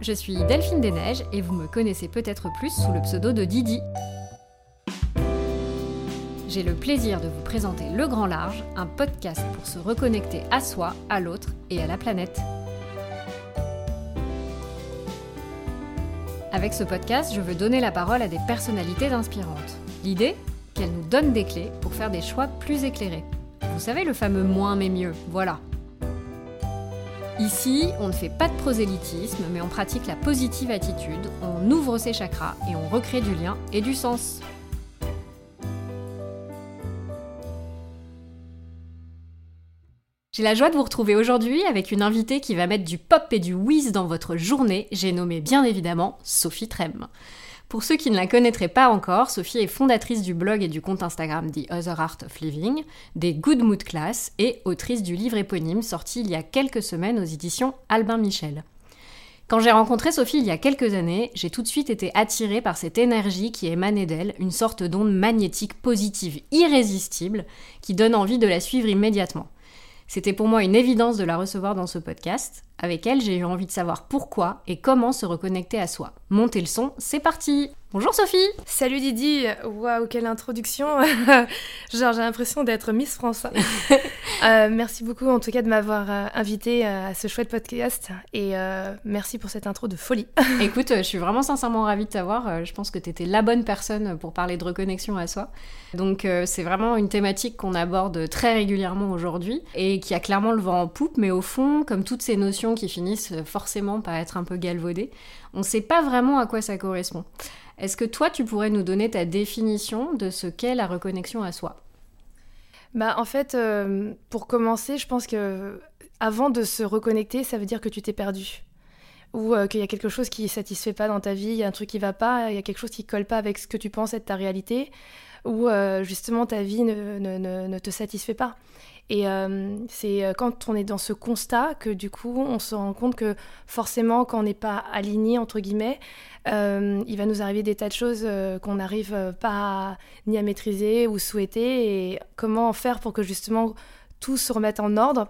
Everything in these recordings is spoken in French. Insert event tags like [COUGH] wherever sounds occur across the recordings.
je suis Delphine Desneiges et vous me connaissez peut-être plus sous le pseudo de Didi. J'ai le plaisir de vous présenter Le Grand Large, un podcast pour se reconnecter à soi, à l'autre et à la planète. Avec ce podcast, je veux donner la parole à des personnalités inspirantes. L'idée Qu'elles nous donnent des clés pour faire des choix plus éclairés. Vous savez le fameux moins mais mieux, voilà. Ici, on ne fait pas de prosélytisme, mais on pratique la positive attitude, on ouvre ses chakras et on recrée du lien et du sens. J'ai la joie de vous retrouver aujourd'hui avec une invitée qui va mettre du pop et du whiz dans votre journée. J'ai nommé bien évidemment Sophie Trem. Pour ceux qui ne la connaîtraient pas encore, Sophie est fondatrice du blog et du compte Instagram The Other Art of Living, des Good Mood Class et autrice du livre éponyme sorti il y a quelques semaines aux éditions Albin Michel. Quand j'ai rencontré Sophie il y a quelques années, j'ai tout de suite été attirée par cette énergie qui émanait d'elle, une sorte d'onde magnétique positive irrésistible qui donne envie de la suivre immédiatement. C'était pour moi une évidence de la recevoir dans ce podcast. Avec elle, j'ai eu envie de savoir pourquoi et comment se reconnecter à soi. Montez le son, c'est parti Bonjour Sophie Salut Didi Waouh, quelle introduction [LAUGHS] Genre, j'ai l'impression d'être Miss France. [LAUGHS] euh, merci beaucoup en tout cas de m'avoir euh, invité euh, à ce chouette podcast et euh, merci pour cette intro de folie. [LAUGHS] Écoute, je suis vraiment sincèrement ravie de t'avoir. Je pense que tu étais la bonne personne pour parler de reconnexion à soi. Donc, c'est vraiment une thématique qu'on aborde très régulièrement aujourd'hui et qui a clairement le vent en poupe, mais au fond, comme toutes ces notions qui finissent forcément par être un peu galvaudées, on ne sait pas vraiment à quoi ça correspond. Est-ce que toi, tu pourrais nous donner ta définition de ce qu'est la reconnexion à soi? Bah, en fait, euh, pour commencer, je pense que avant de se reconnecter, ça veut dire que tu t'es perdu. Ou euh, qu'il y a quelque chose qui ne satisfait pas dans ta vie, il y a un truc qui va pas, il y a quelque chose qui colle pas avec ce que tu penses être ta réalité, ou euh, justement ta vie ne, ne, ne, ne, te satisfait pas. Et euh, c'est quand on est dans ce constat que du coup on se rend compte que forcément quand on n'est pas aligné entre guillemets, euh, il va nous arriver des tas de choses euh, qu'on n'arrive pas ni à maîtriser ou souhaiter. Et comment faire pour que justement tout se remette en ordre?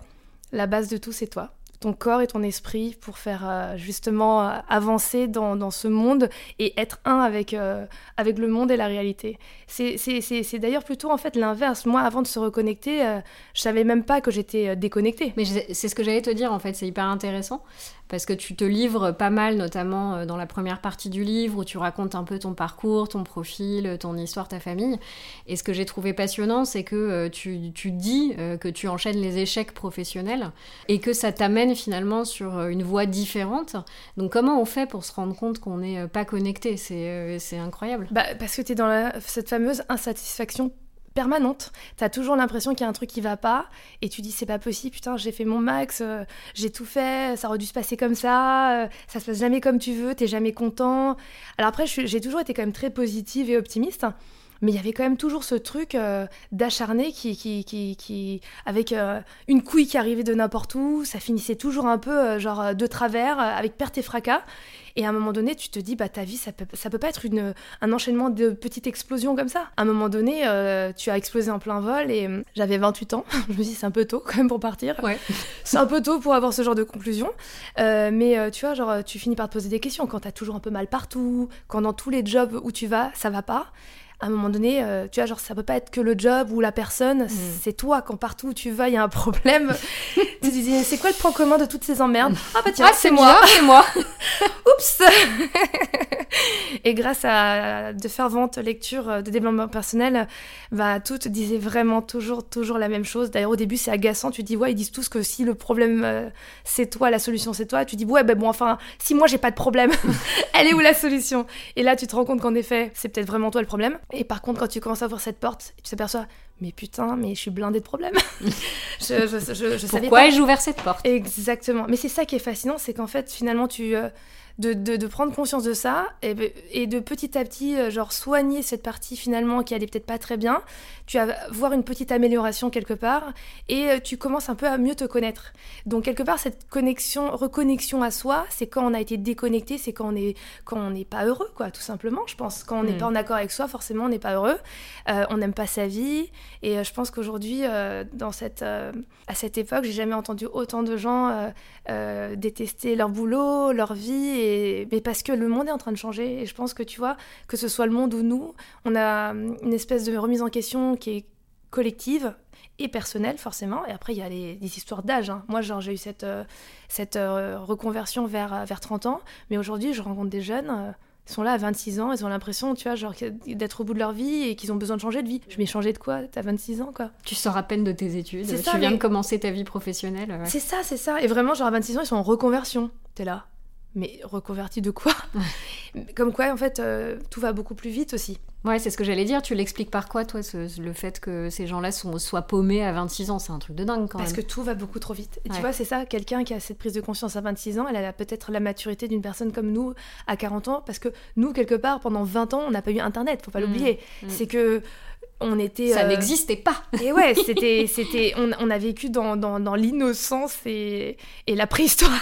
La base de tout, c'est toi ton corps et ton esprit pour faire euh, justement avancer dans, ce monde et être un avec, avec le monde et la réalité. C'est d'ailleurs plutôt en fait l'inverse. Moi, avant de se reconnecter, je savais même pas que j'étais déconnectée. Mais c'est ce que j'allais te dire en fait, c'est hyper intéressant parce que tu te livres pas mal, notamment dans la première partie du livre où tu racontes un peu ton parcours, ton profil, ton histoire, ta famille. Et ce que j'ai trouvé passionnant, c'est que tu, tu dis que tu enchaînes les échecs professionnels et que ça t'amène finalement sur une voie différente. Donc comment on fait pour se rendre compte qu'on n'est pas connecté? C'est incroyable. Bah, parce que tu es dans cette fameuse insatisfaction permanente. T'as toujours l'impression qu'il y a un truc qui va pas et tu dis c'est pas possible, putain, j'ai fait mon max, euh, j'ai tout fait, ça aurait dû se passer comme ça, euh, ça se passe jamais comme tu veux, t'es jamais content. Alors après, j'ai toujours été quand même très positive et optimiste. Mais il y avait quand même toujours ce truc euh, d'acharné qui, qui, qui, qui, avec euh, une couille qui arrivait de n'importe où, ça finissait toujours un peu euh, genre de travers, avec perte et fracas. Et à un moment donné, tu te dis, bah ta vie, ça peut, ça peut pas être une, un enchaînement de petites explosions comme ça. À un moment donné, euh, tu as explosé en plein vol et euh, j'avais 28 ans. [LAUGHS] Je me dis, c'est un peu tôt quand même pour partir. Ouais. c'est un peu tôt pour avoir ce genre de conclusion. Euh, mais tu vois, genre, tu finis par te poser des questions quand t'as toujours un peu mal partout, quand dans tous les jobs où tu vas, ça va pas à un moment donné, euh, tu vois, genre, ça peut pas être que le job ou la personne, mm. c'est toi, quand partout où tu vas, il y a un problème. [LAUGHS] tu te dis, c'est quoi le point commun de toutes ces emmerdes? Ah bah tiens, ah, c'est moi, c'est moi. [LAUGHS] Oups [LAUGHS] Et grâce à de ferventes lectures de développement personnel, bah, toutes disaient vraiment toujours, toujours la même chose. D'ailleurs, au début, c'est agaçant, tu dis, ouais, ils disent tous que si le problème, euh, c'est toi, la solution, c'est toi, tu dis, ouais, ben bon, enfin, si moi, j'ai pas de problème, elle est où la solution? Et là, tu te rends compte qu'en effet, c'est peut-être vraiment toi le problème. Et par contre, quand tu commences à ouvrir cette porte, tu t'aperçois, mais putain, mais je suis blindée de problèmes. [LAUGHS] je, je, je, je Pourquoi ai-je ouvert cette porte? Exactement. Mais c'est ça qui est fascinant, c'est qu'en fait, finalement, tu, euh, de, de, de, prendre conscience de ça et, et, de petit à petit, euh, genre, soigner cette partie finalement qui allait peut-être pas très bien. Tu vas voir une petite amélioration quelque part et euh, tu commences un peu à mieux te connaître. Donc, quelque part, cette connexion, reconnexion à soi, c'est quand on a été déconnecté, c'est quand on est, quand on n'est pas heureux, quoi, tout simplement. Je pense quand on n'est mm. pas en accord avec soi, forcément, on n'est pas heureux. Euh, on n'aime pas sa vie. Et euh, je pense qu'aujourd'hui, euh, euh, à cette époque, j'ai jamais entendu autant de gens détester leur boulot, leur vie mais parce que le monde est en train de changer et je pense que tu vois que ce soit le monde ou nous, on a une espèce de remise en question qui est collective et personnelle forcément. Et après il y a les, histoires d'âge. hein. Moi j'ai eu cette reconversion vers vers 30 ans, mais aujourd'hui je rencontre des jeunes. Ils sont là à 26 ans, ils ont l'impression, tu vois, genre d'être au bout de leur vie et qu'ils ont besoin de changer de vie. Je m'ai changé de quoi? T'as 26 ans, quoi. Tu sors à peine de tes études, C'est tu ça, viens mais- de commencer ta vie professionnelle. ouais. C'est ça, c'est ça. Et vraiment, genre à 26 ans, ils sont en reconversion. T'es là. Mais reconverti de quoi? Comme quoi, en fait, euh, tout va beaucoup plus vite aussi. Ouais, c'est ce que j'allais dire. Tu l'expliques par quoi, toi, ce- le fait que ces gens-là soient paumés à 26 ans? C'est un truc de dingue quand Parce même. que tout va beaucoup trop vite. Et Ouais. tu vois, c'est ça, quelqu'un qui a cette prise de conscience à 26 ans, elle a peut-être la maturité d'une personne comme nous à 40 ans. Parce que nous, quelque part, pendant 20 ans, on n'a pas eu Internet, faut pas Mm. l'oublier. Mm. C'est que. On était. Ça euh, n'existait pas. Et ouais, [LAUGHS] c'était, c'était, on, on a vécu dans, dans, dans l'innocence et, et la préhistoire.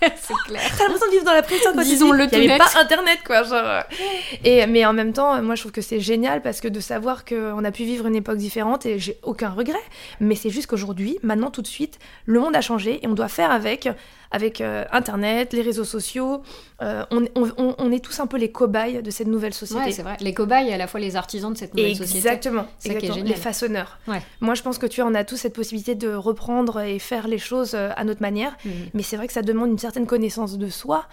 [LAUGHS] c'est clair. T'as l'impression de vivre dans la préhistoire quand tu Disons-le dis, Il n'y pas Internet, quoi. Genre. euh. Et, mais en même temps, moi, je trouve que c'est génial parce que de savoir qu'on a pu vivre une époque différente et j'ai aucun regret. Mais c'est juste qu'aujourd'hui, maintenant, tout de suite, le monde a changé et on doit faire avec, avec euh, Internet, les réseaux sociaux. Euh, on, on- on- on est tous un peu les cobayes de cette nouvelle société. Ouais, c'est vrai. Les cobayes et à la fois les artisans de cette nouvelle société. Exactement, est exactement. génial. les façonneurs. Ouais. Moi, je pense que tu vois, on a tous cette possibilité de reprendre et faire les choses euh, à notre manière. Mhm. Mais c'est vrai que ça demande une certaine connaissance de soi.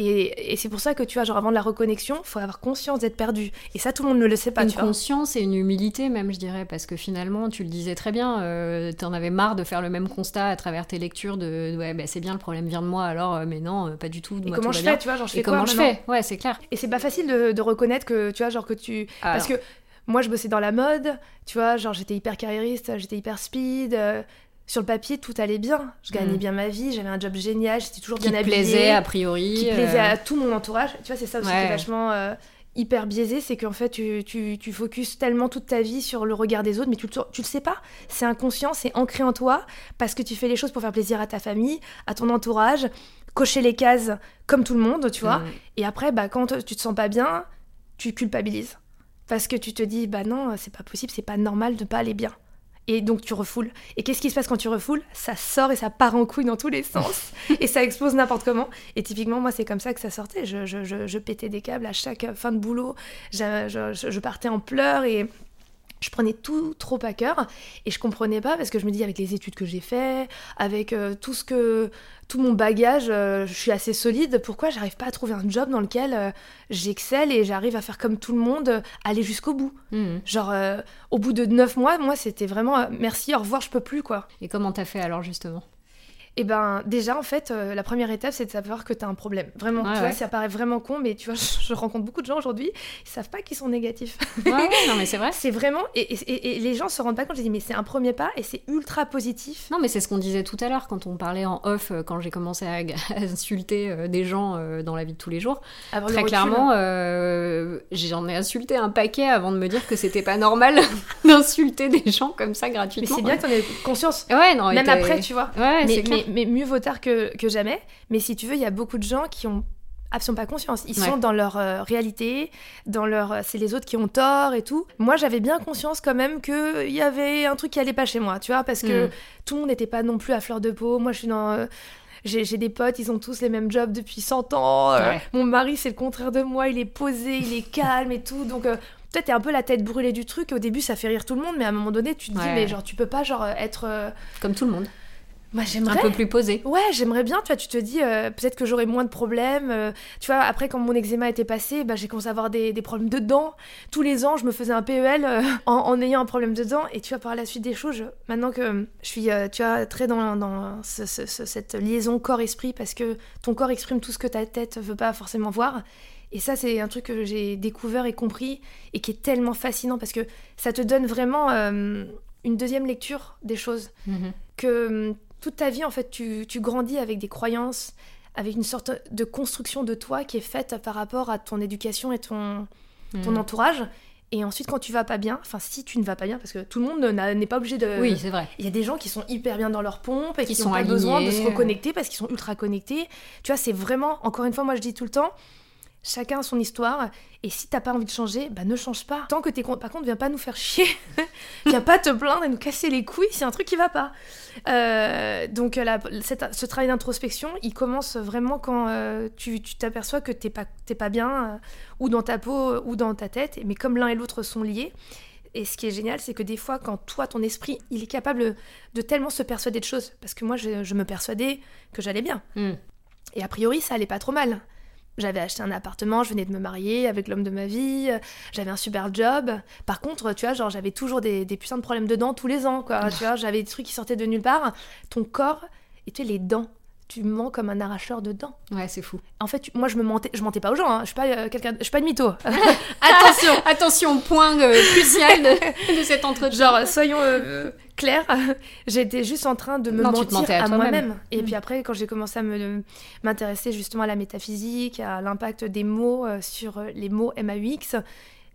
Et, et c'est pour ça que tu vois, genre avant de la reconnexion, faut avoir conscience d'être perdu. Et ça, tout le monde ne le sait pas, une tu vois. conscience et une humilité même, je dirais, parce que finalement, tu le disais très bien, euh, t'en avais marre de faire le même constat à travers tes lectures de ouais, bah, c'est bien, le problème vient de moi, alors, euh, mais non, euh, pas du tout. Et moi, comment je fais, bien. tu vois, genre je Et fais quoi comment je fais? Ouais, c'est clair. Et c'est pas facile de, de reconnaître que, tu vois, genre que tu... Parce Alors, que moi, je bossais dans la mode, tu vois, genre j'étais hyper carriériste, j'étais hyper speed. euh, sur le papier, tout allait bien. Je gagnais Mm. bien ma vie, j'avais un job génial, j'étais toujours qui bien habillée. plaisait a priori. qui euh, plaisait à tout mon entourage. Tu vois, c'est ça aussi qui Ouais. est vachement euh, hyper biaisé, c'est qu'en fait, tu, tu, tu focuses tellement toute ta vie sur le regard des autres, mais tu, le- tu le sais pas. C'est inconscient, c'est ancré en toi, parce que tu fais les choses pour faire plaisir à ta famille, à ton entourage, cocher les cases comme tout le monde, tu vois. mm. Et après, bah, quand tu te sens pas bien, tu culpabilises. Parce que tu te dis, bah non, c'est pas possible, c'est pas normal de pas aller bien. Et donc tu refoules. Et qu'est-ce qui se passe quand tu refoules? Ça sort et ça part en couille dans tous les sens. [LAUGHS] et ça explose n'importe comment. Et typiquement, moi, c'est comme ça que ça sortait. Je, je- je- je pétais des câbles à chaque fin de boulot. Je partais en pleurs et je prenais tout trop à cœur. Et je comprenais pas parce que je me dis, avec les études que j'ai fait, avec euh, tout ce que tout mon bagage, euh, je suis assez solide. Pourquoi j'arrive pas à trouver un job dans lequel euh, j'excelle et j'arrive à faire comme tout le monde, euh, aller jusqu'au bout? Mm. Genre, au bout de neuf mois, moi, c'était vraiment merci, au revoir, je peux plus, quoi. Et comment t'as fait alors justement? Et ben, déjà, en fait, euh, la première étape, c'est de savoir que t'as un problème. Vraiment, Ouais, tu ouais. vois, ça paraît vraiment con, mais tu vois, [LAUGHS] je rencontre beaucoup de gens aujourd'hui, ils savent pas qu'ils sont négatifs. Ouais, non [LAUGHS] mais c'est vrai. C'est vraiment. Et, et- et- et les gens se rendent pas compte, je dis, mais c'est un premier pas et c'est ultra positif. Non, mais c'est ce qu'on disait tout à l'heure quand on parlait en off, euh, quand j'ai commencé à, [LAUGHS] à insulter euh, des gens euh, dans la vie de tous les jours. Le Très recul. clairement, j'en ai insulté un paquet avant de me dire que c'était pas normal d'insulter des gens comme ça Mais gratuitement. c'est bien que aies conscience. Ouais, non, Même après, tu vois. Ouais, mais. Mais, mieux vaut tard que, que jamais. Mais si tu veux, il y a beaucoup de gens qui ont absolument pas conscience. Ils Ouais. sont dans leur euh, réalité, dans leur, euh, c'est les autres qui ont tort et tout. Moi, j'avais bien conscience quand même que il y avait un truc qui allait pas chez moi, tu vois, parce que Mm. tout le monde n'était pas non plus à fleur de peau. Moi, je suis dans euh, j'ai des potes, ils ont tous les mêmes jobs depuis 100 ans. Ouais. Mon mari, c'est le contraire de moi, il est posé, il est calme et tout. Donc, peut-être t'es un peu la tête brûlée du truc. Au début, ça fait rire tout le monde, mais à un moment donné, tu te dis, Ouais. mais genre, tu peux pas genre être. Comme tout le monde. Moi, Un peu plus posé. Ouais, j'aimerais bien, tu vois, tu te dis, euh, peut-être que j'aurais moins de problèmes. euh, tu vois, après, quand mon eczéma était passé, bah, j'ai commencé à avoir des, des problèmes de dents. Tous les ans, je me faisais un PEL euh, [LAUGHS] en, en ayant un problème de dents. Et tu vois, par la suite des choses, je- maintenant que je suis, tu vois, très dans, dans ce- ce- ce- cette liaison corps-esprit, parce que ton corps exprime tout ce que ta tête veut pas forcément voir. Et ça, c'est un truc que j'ai découvert et compris, et qui est tellement fascinant, parce que ça te donne vraiment une deuxième lecture des choses Mhm. que toute ta vie, en fait, tu, tu grandis avec des croyances, avec une sorte de construction de toi qui est faite par rapport à ton éducation et ton, ton Mhm. entourage. Et ensuite, quand tu vas pas bien, enfin, si tu ne vas pas bien, parce que tout le monde n'est pas obligé de. Oui, c'est vrai. Il y a des gens qui sont hyper bien dans leur pompe et Qui n'ont pas besoin de se reconnecter parce qu'ils sont ultra connectés. Tu vois, c'est vraiment, encore une fois, moi je dis tout le temps, Chacun a son histoire. Et si t'as pas envie de changer, bah ne change pas. Tant que t'es con... Par contre, viens pas nous faire chier. [LAUGHS] viens pas te plaindre et nous casser les couilles c'est un truc qui va pas. Euh, donc la, ce travail d'introspection, il commence vraiment quand euh, tu t'aperçois que t'es pas, pas bien, euh, ou dans ta peau, ou dans ta tête. Mais comme l'un et l'autre sont liés, et ce qui est génial, c'est que des fois, quand toi, ton esprit, il est capable de tellement se persuader de choses, parce que moi, je, me persuadais que j'allais bien. Hmm. Et a priori, ça allait pas trop mal. J'avais acheté un appartement, je venais de me marier avec l'homme de ma vie, j'avais un super job. Par contre, tu vois, genre, j'avais toujours des, des putains de problèmes de dents tous les ans, quoi. tu vois, j'avais des trucs qui sortaient de nulle part. Ton corps, et tu sais, les dents, tu mens comme un arracheur de dents. Ouais, c'est fou. En fait, moi, je me mentais, je mentais pas aux gens. Hein. Je suis pas euh, quelqu'un, je suis pas de mytho. [LAUGHS] [LAUGHS] Attention, attention, point euh, crucial de, [LAUGHS] cet entretien. Genre, soyons euh, clairs. J'étais juste en train de me mentir à, moi-même. Et puis mm. après, quand j'ai commencé à me m'intéresser justement à la métaphysique, à l'impact des mots sur les mots MAUX,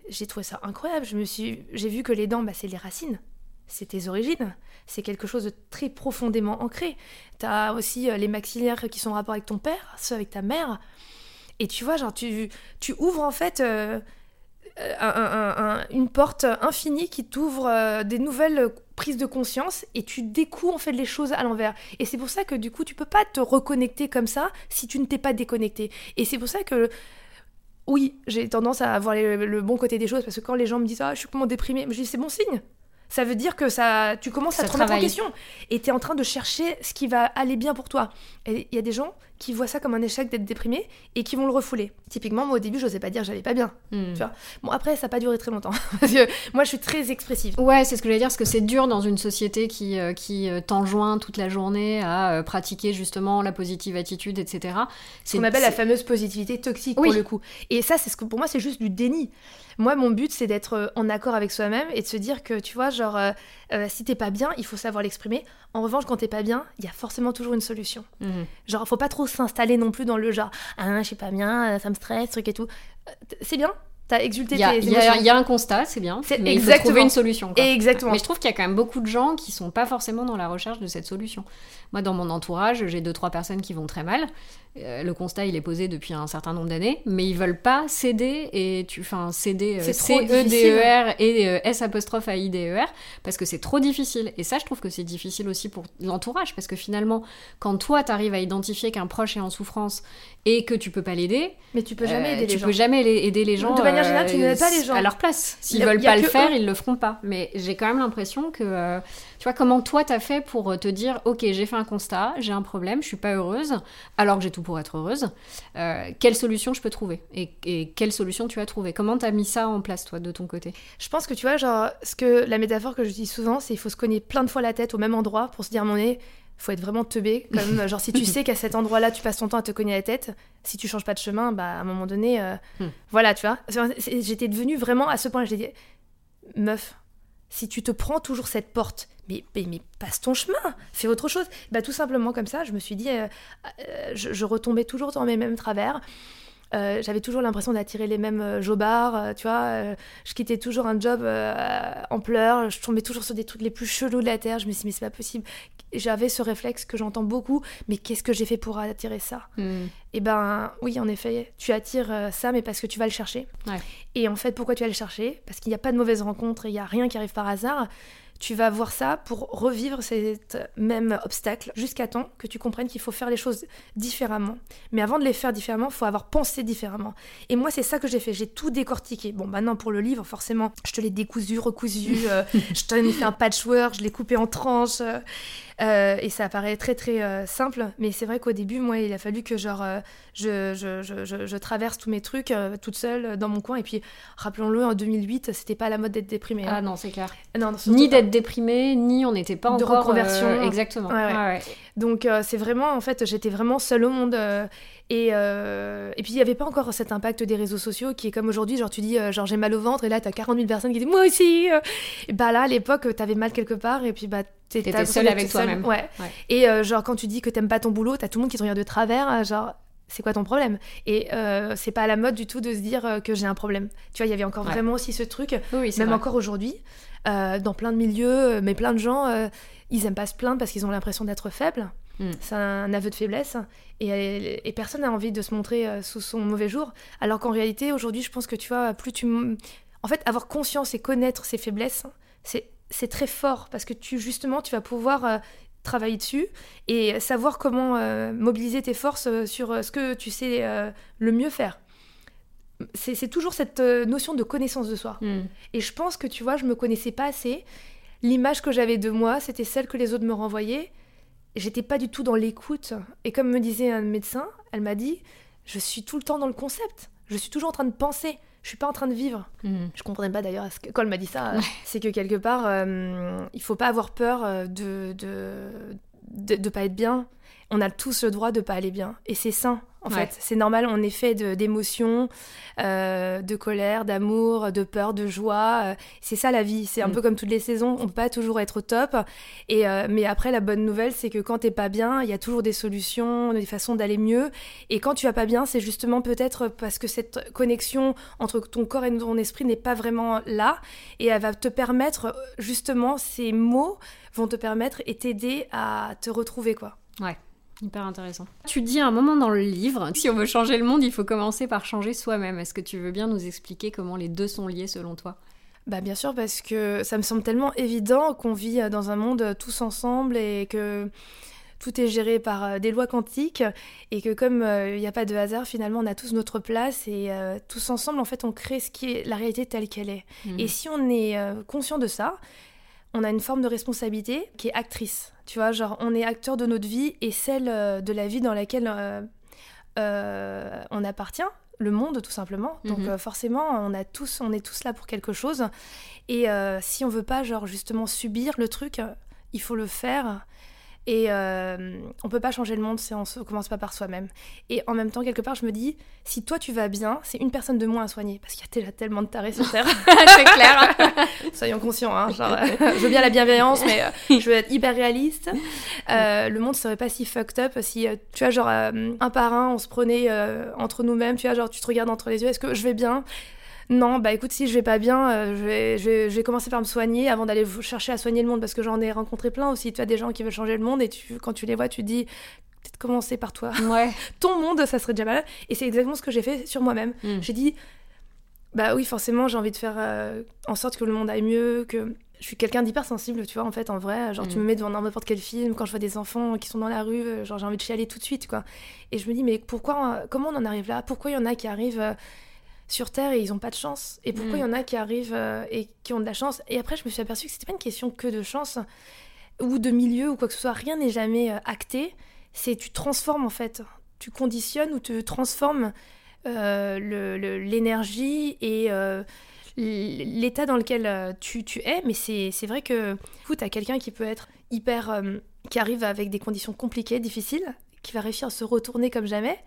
j'ai trouvé ça incroyable. Je me suis, j'ai vu que les dents, bah, c'est les racines c'est tes origines, c'est quelque chose de très profondément ancré. Tu as aussi euh, les maxillaires qui sont en rapport avec ton père, ceux avec ta mère. Et tu vois, genre, tu, tu ouvres en fait euh, une porte infinie qui t'ouvre euh, des nouvelles prises de conscience et tu découvres en fait les choses à l'envers. Et c'est pour ça que du coup, tu peux pas te reconnecter comme ça si tu ne t'es pas déconnecté. Et c'est pour ça que oui, j'ai tendance à avoir le bon côté des choses parce que quand les gens me disent ah je suis comment déprimée, je dis c'est bon signe ça veut dire que ça, tu commences à te remettre en question et tu es en train de chercher ce qui va aller bien pour toi. Et il y a des gens qui voient ça comme un échec d'être déprimé et qui vont le refouler. Typiquement, moi au début, je n'osais pas dire j'allais pas bien. Hmm. Tu vois bon, après, ça n'a pas duré très longtemps [LAUGHS] parce que moi, je suis très expressive. Ouais, c'est ce que je voulais dire, parce que c'est dur dans une société qui, euh, qui euh, t'enjoint toute la journée à euh, pratiquer justement la positive attitude, etc. C'est ce qu'on appelle la fameuse positivité toxique pour le coup. Et ça, c'est ce que pour moi, c'est juste du déni. Moi, mon but, c'est d'être en accord avec soi-même et de se dire que, tu vois, genre, si t'es pas bien, il faut savoir l'exprimer. En revanche, quand t'es pas bien, il y a forcément toujours une solution. Mhm. Genre, faut pas trop s'installer non plus dans le genre, ah, je suis pas bien, ça me stresse, truc et tout. Euh, c'est bien, T'as exulté Il y, y, a un constat, c'est bien, mais il faut trouver une solution. Exactement. Mais je trouve qu'il y a quand même beaucoup de gens qui sont pas forcément dans la recherche de cette solution. Moi, dans mon entourage, j'ai deux trois personnes qui vont très mal. Euh, le constat, il est posé depuis un certain nombre d'années, mais ils veulent pas céder et tu, enfin, céder euh, C E D E R et euh, S apostrophe A I D E R parce que c'est trop difficile. Et ça, je trouve que c'est difficile aussi pour l'entourage parce que finalement, quand toi, tu arrives à identifier qu'un proche est en souffrance et que tu peux pas l'aider, mais tu peux jamais aider les tu gens. peux jamais aider les gens. De manière générale, tu n'aides pas les gens à leur place. S'ils veulent pas le faire, ils le feront pas. Mais j'ai quand même l'impression que tu vois comment toi t'as fait pour te dire, ok, j'ai fait un constat, j'ai un problème, je suis pas heureuse, alors que j'ai tout pour être heureuse. Euh, quelle solution je peux trouver et, quelle solution tu as trouvé Comment tu as mis ça en place, toi, de ton côté? Je pense que tu vois, genre, ce que la métaphore que je dis souvent, c'est il faut se cogner plein de fois la tête au même endroit pour se dire, mon nez, faut être vraiment teubé. Comme, [LAUGHS] genre, si tu sais qu'à cet endroit-là, tu passes ton temps à te cogner la tête, si tu changes pas de chemin, bah, à un moment donné, euh, hmm. voilà, tu vois. J'étais devenue vraiment à ce point, j'ai dit, meuf, si tu te prends toujours cette porte, mais, passe ton chemin, fais autre chose. Bah, tout simplement comme ça, je me suis dit, euh, euh, je, retombais toujours dans mes mêmes travers. Euh, j'avais toujours l'impression d'attirer les mêmes euh, jobards, euh, tu vois. je quittais toujours un job en pleurs, je tombais toujours sur des trucs les plus chelous de la terre. Je me suis dit, mais c'est pas possible. J'avais ce réflexe que j'entends beaucoup, mais qu'est-ce que j'ai fait pour attirer ça? Hmm. Et eh ben oui, en effet, tu attires ça, mais parce que tu vas le chercher. Et en fait, pourquoi tu vas le chercher? Parce qu'il n'y a pas de mauvaise rencontre, il n'y a rien qui arrive par hasard tu vas voir ça pour revivre cet même obstacle jusqu'à temps que tu comprennes qu'il faut faire les choses différemment. Mais avant de les faire différemment, il faut avoir pensé différemment. Et moi, c'est ça que j'ai fait. J'ai tout décortiqué. Bon, maintenant, pour le livre, forcément, je te l'ai décousu, recousu, euh, [LAUGHS] je t'en ai fait un patchwork, je l'ai coupé en tranches. Euh, euh, et ça paraît très très euh, simple, mais c'est vrai qu'au début, moi, il a fallu que genre euh, je, je, je, je, traverse tous mes trucs toute seule dans mon coin. Et puis, rappelons-le, en 2008, c'était pas la mode d'être déprimée. Hein. Ah non, c'est clair. ni d'être déprimée, ni on n'était pas de reconversion. exactement. Donc c'est vraiment, en fait, j'étais vraiment seule au monde. Et, et, puis il n'y avait pas encore cet impact des réseaux sociaux qui est comme aujourd'hui, genre tu dis genre j'ai mal au ventre et là tu as 40 000 personnes qui disent moi aussi. Et bah là à l'époque tu avais mal quelque part et puis bah T'étais seule avec toi-même. Ouais. Et euh, genre, quand tu dis que t'aimes pas ton boulot, t'as tout le monde qui te regarde de travers, euh, genre, c'est quoi ton problème? Et euh, c'est pas à la mode du tout de se dire que j'ai un problème. Tu vois, il y avait encore vraiment aussi ce truc, même encore aujourd'hui, dans plein de milieux, mais plein de gens, ils aiment pas se plaindre parce qu'ils ont l'impression d'être faibles. Mm. C'est un aveu de faiblesse. Et, et personne n'a envie de se montrer euh, sous son mauvais jour. Alors qu'en réalité, aujourd'hui, je pense que tu vois, plus tu. En fait, avoir conscience et connaître ses faiblesses, c'est très fort parce que tu, justement, tu vas pouvoir euh, travailler dessus et savoir comment euh, mobiliser tes forces sur ce que tu sais le mieux faire. C'est toujours cette notion de connaissance de soi. Mm. Et je pense que, tu vois, je me connaissais pas assez. L'image que j'avais de moi, c'était celle que les autres me renvoyaient j'étais pas du tout dans l'écoute. Et comme me disait un médecin, elle m'a dit Je suis tout le temps dans le concept. Je suis toujours en train de penser. Je suis pas en train de vivre. Mhm. Je comprenais pas d'ailleurs quand elle m'a dit ça. C'est que quelque part, euh, il faut pas avoir peur euh, de de, de, de pas être bien. On a tous le droit de pas aller bien. Et c'est sain en fait. C'est normal, on est fait d'émotions, euh, de colère, d'amour, de peur, de joie. Euh, c'est ça la vie. C'est un mm. peu comme toutes les saisons. On peut pas toujours être au top. Et euh, mais après, la bonne nouvelle, c'est que quand t'es pas bien, il y a toujours des solutions, des façons d'aller mieux. Et quand tu vas pas bien, c'est justement peut-être parce que cette connexion entre ton corps et ton esprit n'est pas vraiment là. Et elle va te permettre, justement, ces mots vont te permettre et t'aider à te retrouver, quoi. Ouais. Hyper intéressant. Tu dis à un moment dans le livre, si on veut changer le monde, il faut commencer par changer soi-même. Est-ce que tu veux bien nous expliquer comment les deux sont liés selon toi? Bah bien sûr parce que ça me semble tellement évident qu'on vit dans un monde tous ensemble et que tout est géré par euh, des lois quantiques et que comme euh, il n'y a pas de hasard, finalement, on a tous notre place et euh, tous ensemble, en fait, on crée ce qui est la réalité telle qu'elle est. Mmh. Et si on est conscient de ça, on a une forme de responsabilité qui est actrice. Tu vois, genre on est acteur de notre vie et celle euh, de la vie dans laquelle euh, euh, on appartient, le monde tout simplement. Donc mhm. forcément, on a tous, on est tous là pour quelque chose. Et si on veut pas, genre justement subir le truc, il faut le faire et euh, on peut pas changer le monde si on ne commence pas par soi-même. Et en même temps, quelque part, je me dis, si toi tu vas bien, c'est une personne de moins à soigner. Parce qu'il y a déjà tellement de tarés sur Terre. [LAUGHS] [LAUGHS] c'est clair. [LAUGHS] Soyons conscients. Hein, genre, je veux bien la bienveillance, mais euh, je veux être hyper réaliste. Euh, le monde serait pas si fucked up si, tu vois, genre, un par un, on se prenait entre nous-mêmes. Tu vois, genre, tu te regardes entre les yeux. Est-ce que je vais bien? Non, bah écoute, si je vais pas bien, euh, je, vais, je, vais, commencer par me soigner avant d'aller chercher à soigner le monde parce que j'en ai rencontré plein aussi. Tu as des gens qui veulent changer le monde et tu, quand tu les vois, tu te dis peut-être commencer par toi. Ouais. [LAUGHS] Ton monde, ça serait déjà mal. Et c'est exactement ce que j'ai fait sur moi-même. Hmm. J'ai dit bah oui, forcément, j'ai envie de faire euh, en sorte que le monde aille mieux, que je suis quelqu'un d'hyper sensible, tu vois, en fait, en vrai. Genre, tu hmm. me mets devant n'importe quel film, quand je vois des enfants qui sont dans la rue, euh, genre, j'ai envie de chialer tout de suite, quoi. Et je me dis, mais pourquoi, comment on en arrive là? Pourquoi il y en a qui arrivent sur Terre et ils n'ont pas de chance Et pourquoi il y mm. en a qui arrivent euh, et qui ont de la chance? Et après, je me suis aperçue que c'était pas une question que de chance ou de milieu ou quoi que ce soit. Rien n'est jamais euh, acté. C'est tu transformes en fait. Tu conditionnes ou tu transformes euh, l'énergie et l'état dans lequel tu, tu, es. Mais c'est vrai que tu as quelqu'un qui peut être hyper. qui arrive avec des conditions compliquées, difficiles, qui va réussir à se retourner comme jamais.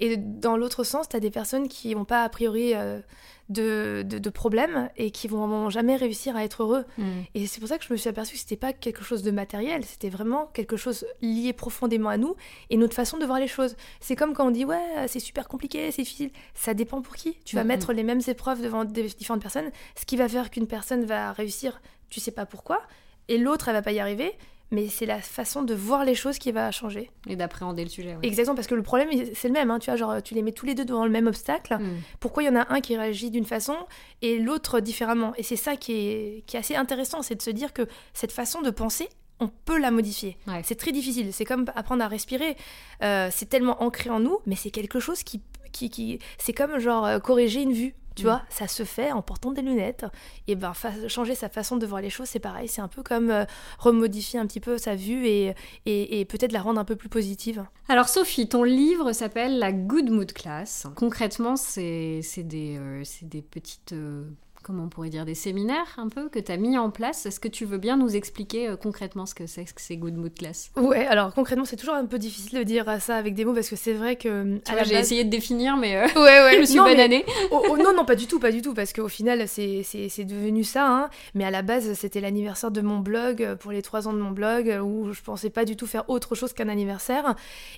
Et dans l'autre sens, tu as des personnes qui n'ont pas a priori euh, de, de, problèmes et qui vont jamais réussir à être heureux. Mm. Et c'est pour ça que je me suis aperçue que c'était pas quelque chose de matériel, c'était vraiment quelque chose lié profondément à nous et notre façon de voir les choses. C'est comme quand on dit ouais, c'est super compliqué, c'est difficile. Ça dépend pour qui. Tu vas mettre les mêmes épreuves devant différentes personnes. Ce qui va faire qu'une personne va réussir, tu sais pas pourquoi, et l'autre elle va pas y arriver mais c'est la façon de voir les choses qui va changer. Et d'appréhender le sujet. Exactement, parce que le problème, c'est le même. Hein, tu vois, genre, tu les mets tous les deux devant le même obstacle. Hmm. Pourquoi il y en a un qui réagit d'une façon et l'autre différemment? Et c'est ça qui est, qui est assez intéressant, c'est de se dire que cette façon de penser, on peut la modifier. C'est très difficile. C'est comme apprendre à respirer. Euh, c'est tellement ancré en nous, mais c'est quelque chose qui, qui, qui... c'est comme genre euh, corriger une vue. Tu mm. vois, ça se fait en portant des lunettes. Et ben, changer sa façon de voir les choses, c'est pareil. C'est un peu comme euh, remodifier un petit peu sa vue et, et, peut-être la rendre un peu plus positive. Alors, Sophie, ton livre s'appelle La Good Mood Class. Concrètement, c'est des, euh, des petites euh, comment on pourrait dire, des séminaires un peu que tu as mis en place. Est-ce que tu veux bien nous expliquer euh, concrètement ce que c'est que ces Good Mood Class? Ouais, alors concrètement, c'est toujours un peu difficile de dire ça avec des mots parce que c'est vrai que. J'ai essayé de définir, mais euh, ouais, ouais, [LAUGHS] je me suis bananée. non, non, pas du tout, pas du tout, parce qu'au final, c'est devenu ça. Hein. Mais à la base, c'était l'anniversaire de mon blog, euh, pour les trois ans de mon blog, où je pensais pas du tout faire autre chose qu'un anniversaire.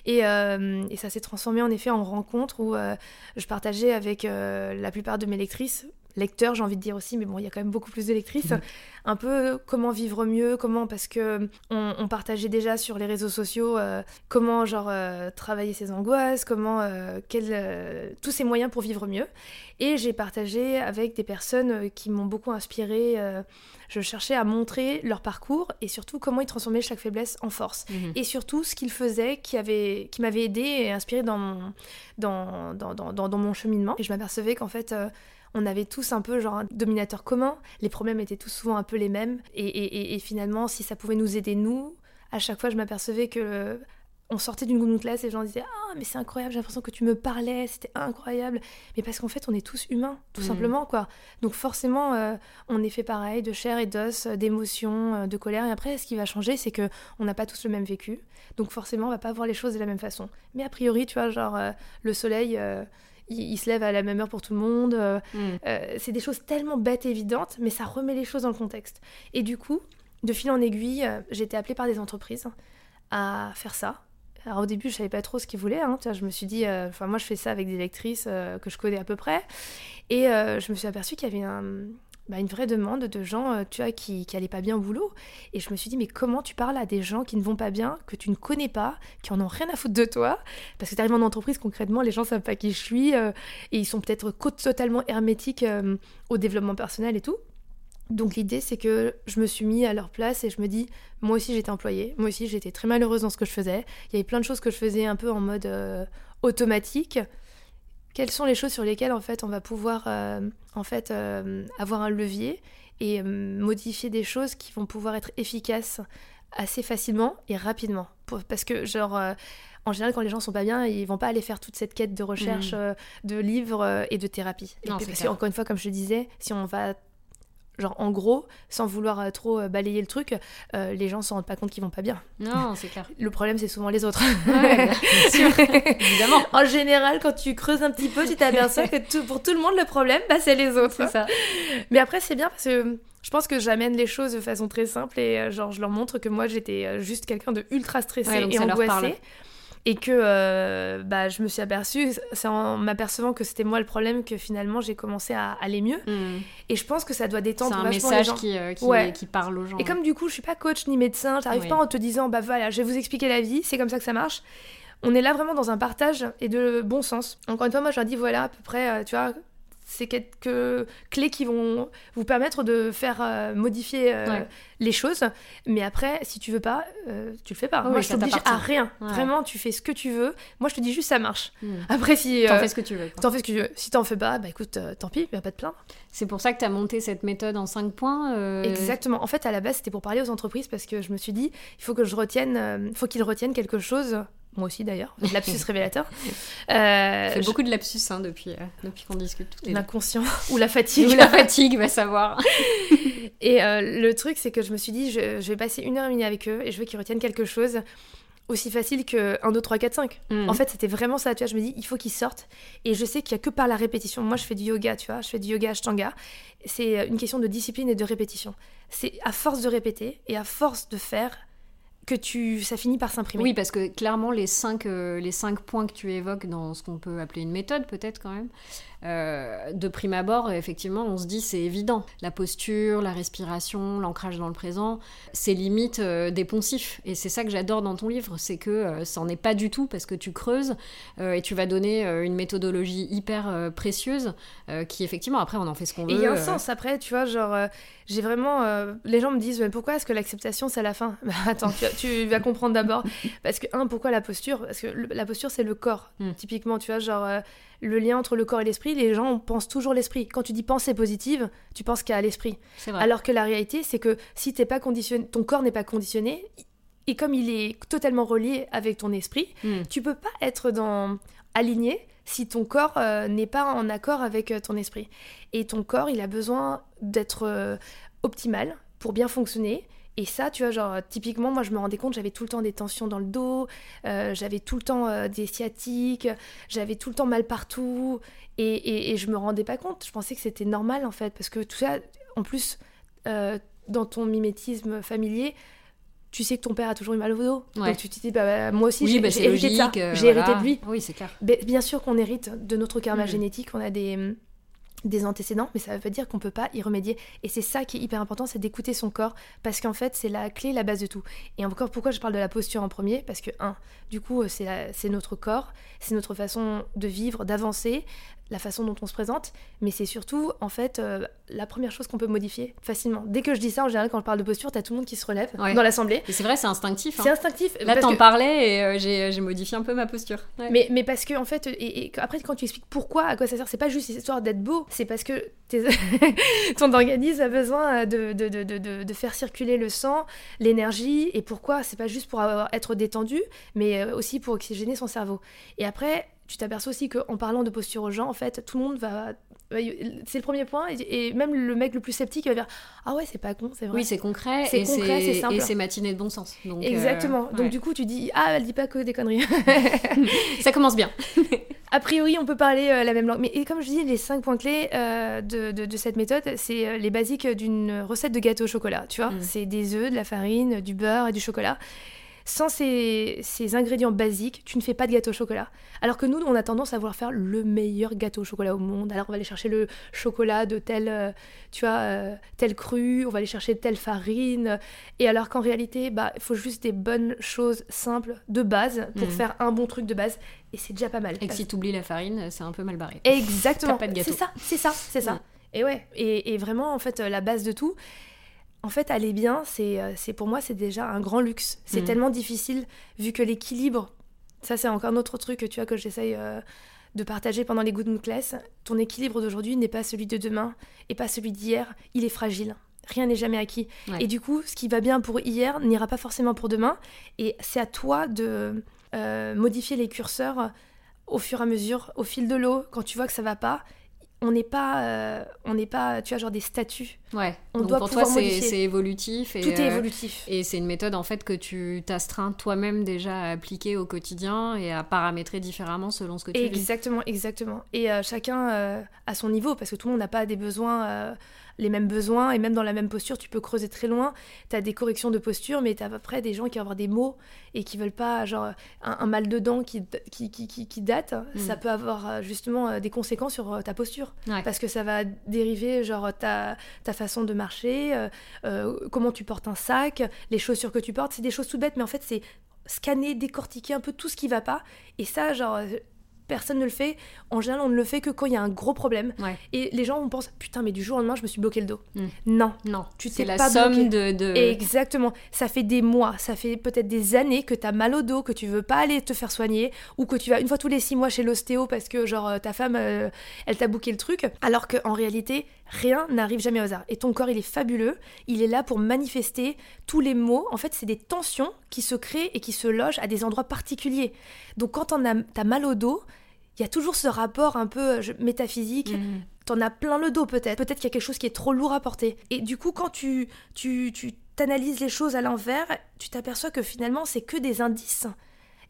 Et, et ça s'est transformé en effet en rencontre où je partageais avec la plupart de mes lectrices lecteurs, j'ai envie de dire aussi, mais bon, il y a quand même beaucoup plus de lectrices. Mhm. Un peu comment vivre mieux, comment, parce que on, partageait déjà sur les réseaux sociaux comment, genre, travailler ses angoisses, comment, tous ces moyens pour vivre mieux. Et j'ai partagé avec des personnes qui m'ont beaucoup inspiré je cherchais à montrer leur parcours et surtout comment ils transformaient chaque faiblesse en force. Mhm. Et surtout ce qu'ils faisaient qui, avait, qui m'avait aidé et inspiré dans mon, dans, dans, dans, dans mon cheminement. Et je m'apercevais qu'en fait, euh, on avait tous un peu genre un dominateur commun, les problèmes étaient tous souvent un peu les mêmes. Et, et, et finalement, si ça pouvait nous aider, nous, à chaque fois, je m'apercevais que on sortait d'une Google classe et les gens disaient Ah, mais c'est incroyable, j'ai l'impression que tu me parlais, c'était incroyable. Mais parce qu'en fait, on est tous humains, tout mm. simplement, quoi. Donc, forcément, euh, on est fait pareil, de chair et d'os, euh, d'émotions, euh, de colère. Et après, ce qui va changer, c'est que on n'a pas tous le même vécu. Donc, forcément, on va pas voir les choses de la même façon. Mais a priori, tu vois, genre, le soleil. Il, se lève à la même heure pour tout le monde. Mm. c'est des choses tellement bêtes et évidentes, mais ça remet les choses dans le contexte. Et du coup, de fil en aiguille, j'ai été appelée par des entreprises à faire ça, alors au début, je savais pas trop ce qu'ils voulaient. Hein. Je me suis dit, euh, enfin moi je fais ça avec des lectrices euh, que je connais à peu près, et euh, je me suis aperçue qu'il y avait bah, une vraie demande de gens, tu vois, qui, qui allaient pas bien au boulot. Et je me suis dit, mais comment tu parles à des gens qui ne vont pas bien, que tu ne connais pas, qui en ont rien à foutre de toi? Parce que tu arrives en entreprise, concrètement, les gens savent pas qui je suis, et ils sont peut-être totalement hermétiques au développement personnel et tout. Donc l'idée c'est que je me suis mis à leur place et je me dis moi aussi j'étais employée, moi aussi j'étais très malheureuse dans ce que je faisais. Il y avait plein de choses que je faisais un peu en mode euh, automatique. Quelles sont les choses sur lesquelles en fait on va pouvoir euh, en fait euh, avoir un levier et modifier des choses qui vont pouvoir être efficaces assez facilement et rapidement parce que genre en général, quand les gens sont pas bien, ils vont pas aller faire toute cette quête de recherche, mmh. de livres et de thérapie. et encore une fois, comme je disais, si on va genre en gros, sans vouloir euh, trop euh, balayer le truc, euh, les gens se rendent pas compte qu'ils vont pas bien. Non, [LAUGHS] c'est clair. Le problème, c'est souvent les autres. Ouais, bien [LAUGHS] sûr, évidemment. En général, quand tu creuses un petit peu, tu t'aperçois que pour tout le monde, le problème, bah, c'est les autres. C'est ça. Mais après, c'est bien parce que je pense que j'amène les choses de façon très simple et genre je leur montre que moi j'étais juste quelqu'un de ultra stressé et angoissé et que euh, bah, je me suis aperçue, c'est en m'apercevant que c'était moi le problème que finalement j'ai commencé à aller mieux. Hmm. Et je pense que ça doit détendre un message Qui, euh, qui, parle aux gens. Et comme du coup je suis pas coach ni médecin, j'arrive pas en te disant bah voilà, je vais vous expliquer la vie, c'est comme ça que ça marche. On est là vraiment dans un partage et de bon sens. Encore une fois, moi je leur dis voilà à peu près, euh, tu vois, c'est quelques clés qui vont vous permettre de faire euh, modifier euh, les choses. Mais après, si tu veux pas, euh, tu le fais pas. Moi, je t'oblige à rien. Vraiment, tu fais ce que tu veux. Moi, je te dis juste ça marche. Hmm. Après, si t'en fais ce que tu veux. T'en fais ce que tu veux. Si t'en fais pas, bah écoute, tant pis, il a pas de plaindre. C'est pour ça que tu as monté cette méthode en 5 points. Exactement. En fait, à la base, c'était pour parler aux entreprises parce que je me suis dit, il faut que je retienne, il faut qu'ils retiennent quelque chose moi aussi d'ailleurs, lapsus révélateur. Euh, fait beaucoup de lapsus hein, depuis, euh, depuis qu'on discute. L'inconscient [LAUGHS] ou la fatigue. ou la fatigue, va savoir. [LAUGHS] et euh, le truc, c'est que je me suis dit, je, vais passer une heure et demie avec eux et je veux qu'ils retiennent quelque chose aussi facile que 1, 2, 3, 4, 5. En fait, c'était vraiment ça, tu vois. Je me dis, il faut qu'ils sortent. Et je sais qu'il n'y a que par la répétition. Moi, je fais du yoga, tu vois. Je fais du yoga ashtanga. C'est une question de discipline et de répétition. C'est à force de répéter et à force de faire que tu, ça finit par s'imprimer. Oui, parce que clairement, les cinq, euh, les cinq points que tu évoques dans ce qu'on peut appeler une méthode, peut-être quand même, euh, de prime abord, effectivement, on se dit c'est évident. La posture, la respiration, l'ancrage dans le présent, c'est limite euh, des poncifs. Et c'est ça que j'adore dans ton livre, c'est que euh, ça n'en est pas du tout parce que tu creuses et tu vas donner une méthodologie hyper précieuse qui, effectivement, après, on en fait ce qu'on veut. Et il y a un sens après, tu vois, genre, j'ai vraiment. les gens me disent pourquoi est-ce que l'acceptation c'est la fin? [LAUGHS] Bah, Attends, tu, vas comprendre d'abord. Parce que, un, pourquoi la posture? Parce que la posture c'est le corps, hmm. typiquement, tu vois, genre le lien entre le corps et l'esprit, les gens pensent toujours l'esprit. Quand tu dis pensée positive, tu penses a l'esprit. Alors que la réalité, c'est que si t'es pas conditionné, ton corps n'est pas conditionné, et comme il est totalement relié avec ton esprit, hmm. tu peux pas être dans aligné si ton corps euh, n'est pas en accord avec euh, ton esprit. Et ton corps, il a besoin d'être euh, optimal pour bien fonctionner. Et ça, tu vois, genre, typiquement, moi, je me rendais compte, j'avais tout le temps des tensions dans le dos, euh, j'avais tout le temps euh, des sciatiques, j'avais tout le temps mal partout, et, et, je me rendais pas compte. Je pensais que c'était normal, en fait, parce que tout ça, en plus, euh, dans ton mimétisme familier, tu sais que ton père a toujours eu mal au dos. Donc tu te dis, bah, bah, moi aussi, j'ai bah, hérité de ça. J'ai hérité de lui. Oui, c'est clair. bien sûr qu'on hérite de notre karma mm. génétique, on a des des antécédents, mais ça veut pas dire qu'on peut pas y remédier. Et c'est ça qui est hyper important, c'est d'écouter son corps, parce qu'en fait, c'est la clé, la base de tout. Et encore, pourquoi je parle de la posture en premier? Parce que, un, du coup, euh, c'est notre corps, c'est notre façon de vivre, d'avancer, la façon dont on se présente, mais c'est surtout, en fait, euh, la première chose qu'on peut modifier facilement. Dès que je dis ça, en général, quand je parle de posture, t'as tout le monde qui se relève dans l'assemblée. Et c'est vrai, c'est instinctif. Hein. C'est instinctif. Là, t'en parlais et euh, j'ai modifié un peu ma posture. Mais, mais parce que, en fait, et, après, quand tu expliques pourquoi, à quoi ça sert, c'est pas juste histoire d'être beau, c'est parce que [LAUGHS] ton organisme a besoin de, de, de, de, faire circuler le sang, l'énergie, et pourquoi C'est pas juste pour être détendu, mais euh, aussi pour oxygéner son cerveau. Et après, tu t'aperçois aussi qu'en parlant de posture aux gens, en fait, tout le monde va. C'est le premier point, et, même le mec le plus sceptique va dire Ah ouais, c'est pas con, c'est vrai. Oui, c'est concret, c'est concret, c'est simple. Et c'est matiné de bon sens. Donc, euh, Exactement. Donc, du coup, tu dis Ah, elle dit pas que des conneries. [LAUGHS] Ça commence bien. [LAUGHS] A priori, on peut parler euh, la même langue. Mais et comme je dis, les cinq points clés euh, de, de, cette méthode, c'est les basiques d'une recette de gâteau au chocolat. Tu vois, mm. c'est des œufs, de la farine, du beurre et du chocolat. Sans ces, ingrédients basiques, tu ne fais pas de gâteau au chocolat. Alors que nous, on a tendance à vouloir faire le meilleur gâteau au chocolat au monde. Alors on va aller chercher le chocolat de tel, euh, tu vois, euh, tel cru, on va aller chercher telle farine. Et alors qu'en réalité, bah, il faut juste des bonnes choses simples de base pour mhm. faire un bon truc de base. Et c'est déjà pas mal. Et que si tu oublies la farine, c'est un peu mal barré. Exactement. C'est ça, c'est ça, c'est ça. Et ouais, et, et, vraiment, en fait, la base de tout, en fait, aller bien, euh, c'est pour moi, c'est déjà un grand luxe. C'est mm. tellement difficile, vu que l'équilibre, ça c'est encore un autre truc tu vois, que j'essaye euh, de partager pendant les good class. Ton équilibre d'aujourd'hui n'est pas celui de demain et pas celui d'hier. Il est fragile. Rien n'est jamais acquis. Et du coup, ce qui va bien pour hier n'ira pas forcément pour demain. Et c'est à toi de euh, modifier les curseurs au fur et à mesure, au fil de l'eau, quand tu vois que ça va pas, on n'est pas, euh, on n'est pas, tu as genre des statuts. Ouais. On doit pour toi, c'est évolutif. Et, Tout est euh, évolutif. et c'est une méthode en fait que tu t'astreins toi-même déjà à appliquer au quotidien et à paramétrer différemment selon ce que tu Exactement, exactement. Et euh, chacun à son niveau, parce que tout le monde n'a pas des besoins les mêmes besoins et même dans la même posture, tu peux creuser très loin. Tu as des corrections de posture, mais tu as à peu près des gens qui vont avoir des mots et qui veulent pas, genre, un, mal de dents qui, qui, qui, qui date. Mm. Ça peut avoir euh, justement euh, des conséquences sur euh, ta posture. Parce que ça va dériver, genre, ta, ta façon de marcher, comment tu portes un sac, les chaussures que tu portes. C'est des choses tout bêtes, mais en fait, c'est scanner, décortiquer un peu tout ce qui va pas. Et ça, genre, personne ne le fait. En général, on ne le fait que quand il y a un gros problème. Et les gens vont penser putain, mais du jour au lendemain, je me suis bloqué le dos. Hmm. Non, non, tu t'es la somme de, Exactement. Ça fait des mois, ça fait peut-être des années que tu as mal au dos, que tu veux pas aller te faire soigner, ou que tu vas une fois tous les six mois chez l'ostéo parce que genre euh, ta femme, euh, elle t'a bouqué le truc. Alors qu'en réalité, rien n'arrive jamais au hasard. Et ton corps, il est fabuleux. Il est là pour manifester tous les maux. En fait, c'est des tensions qui se créent et qui se logent à des endroits particuliers. Donc quand t'as mal au dos, il y a toujours ce rapport un peu métaphysique. Mhm. T'en as plein le dos peut-être. Peut-être qu'il y a quelque chose qui est trop lourd à porter. Et du coup, quand tu, tu, tu t'analyses les choses à l'envers, tu t'aperçois que finalement, c'est que des indices.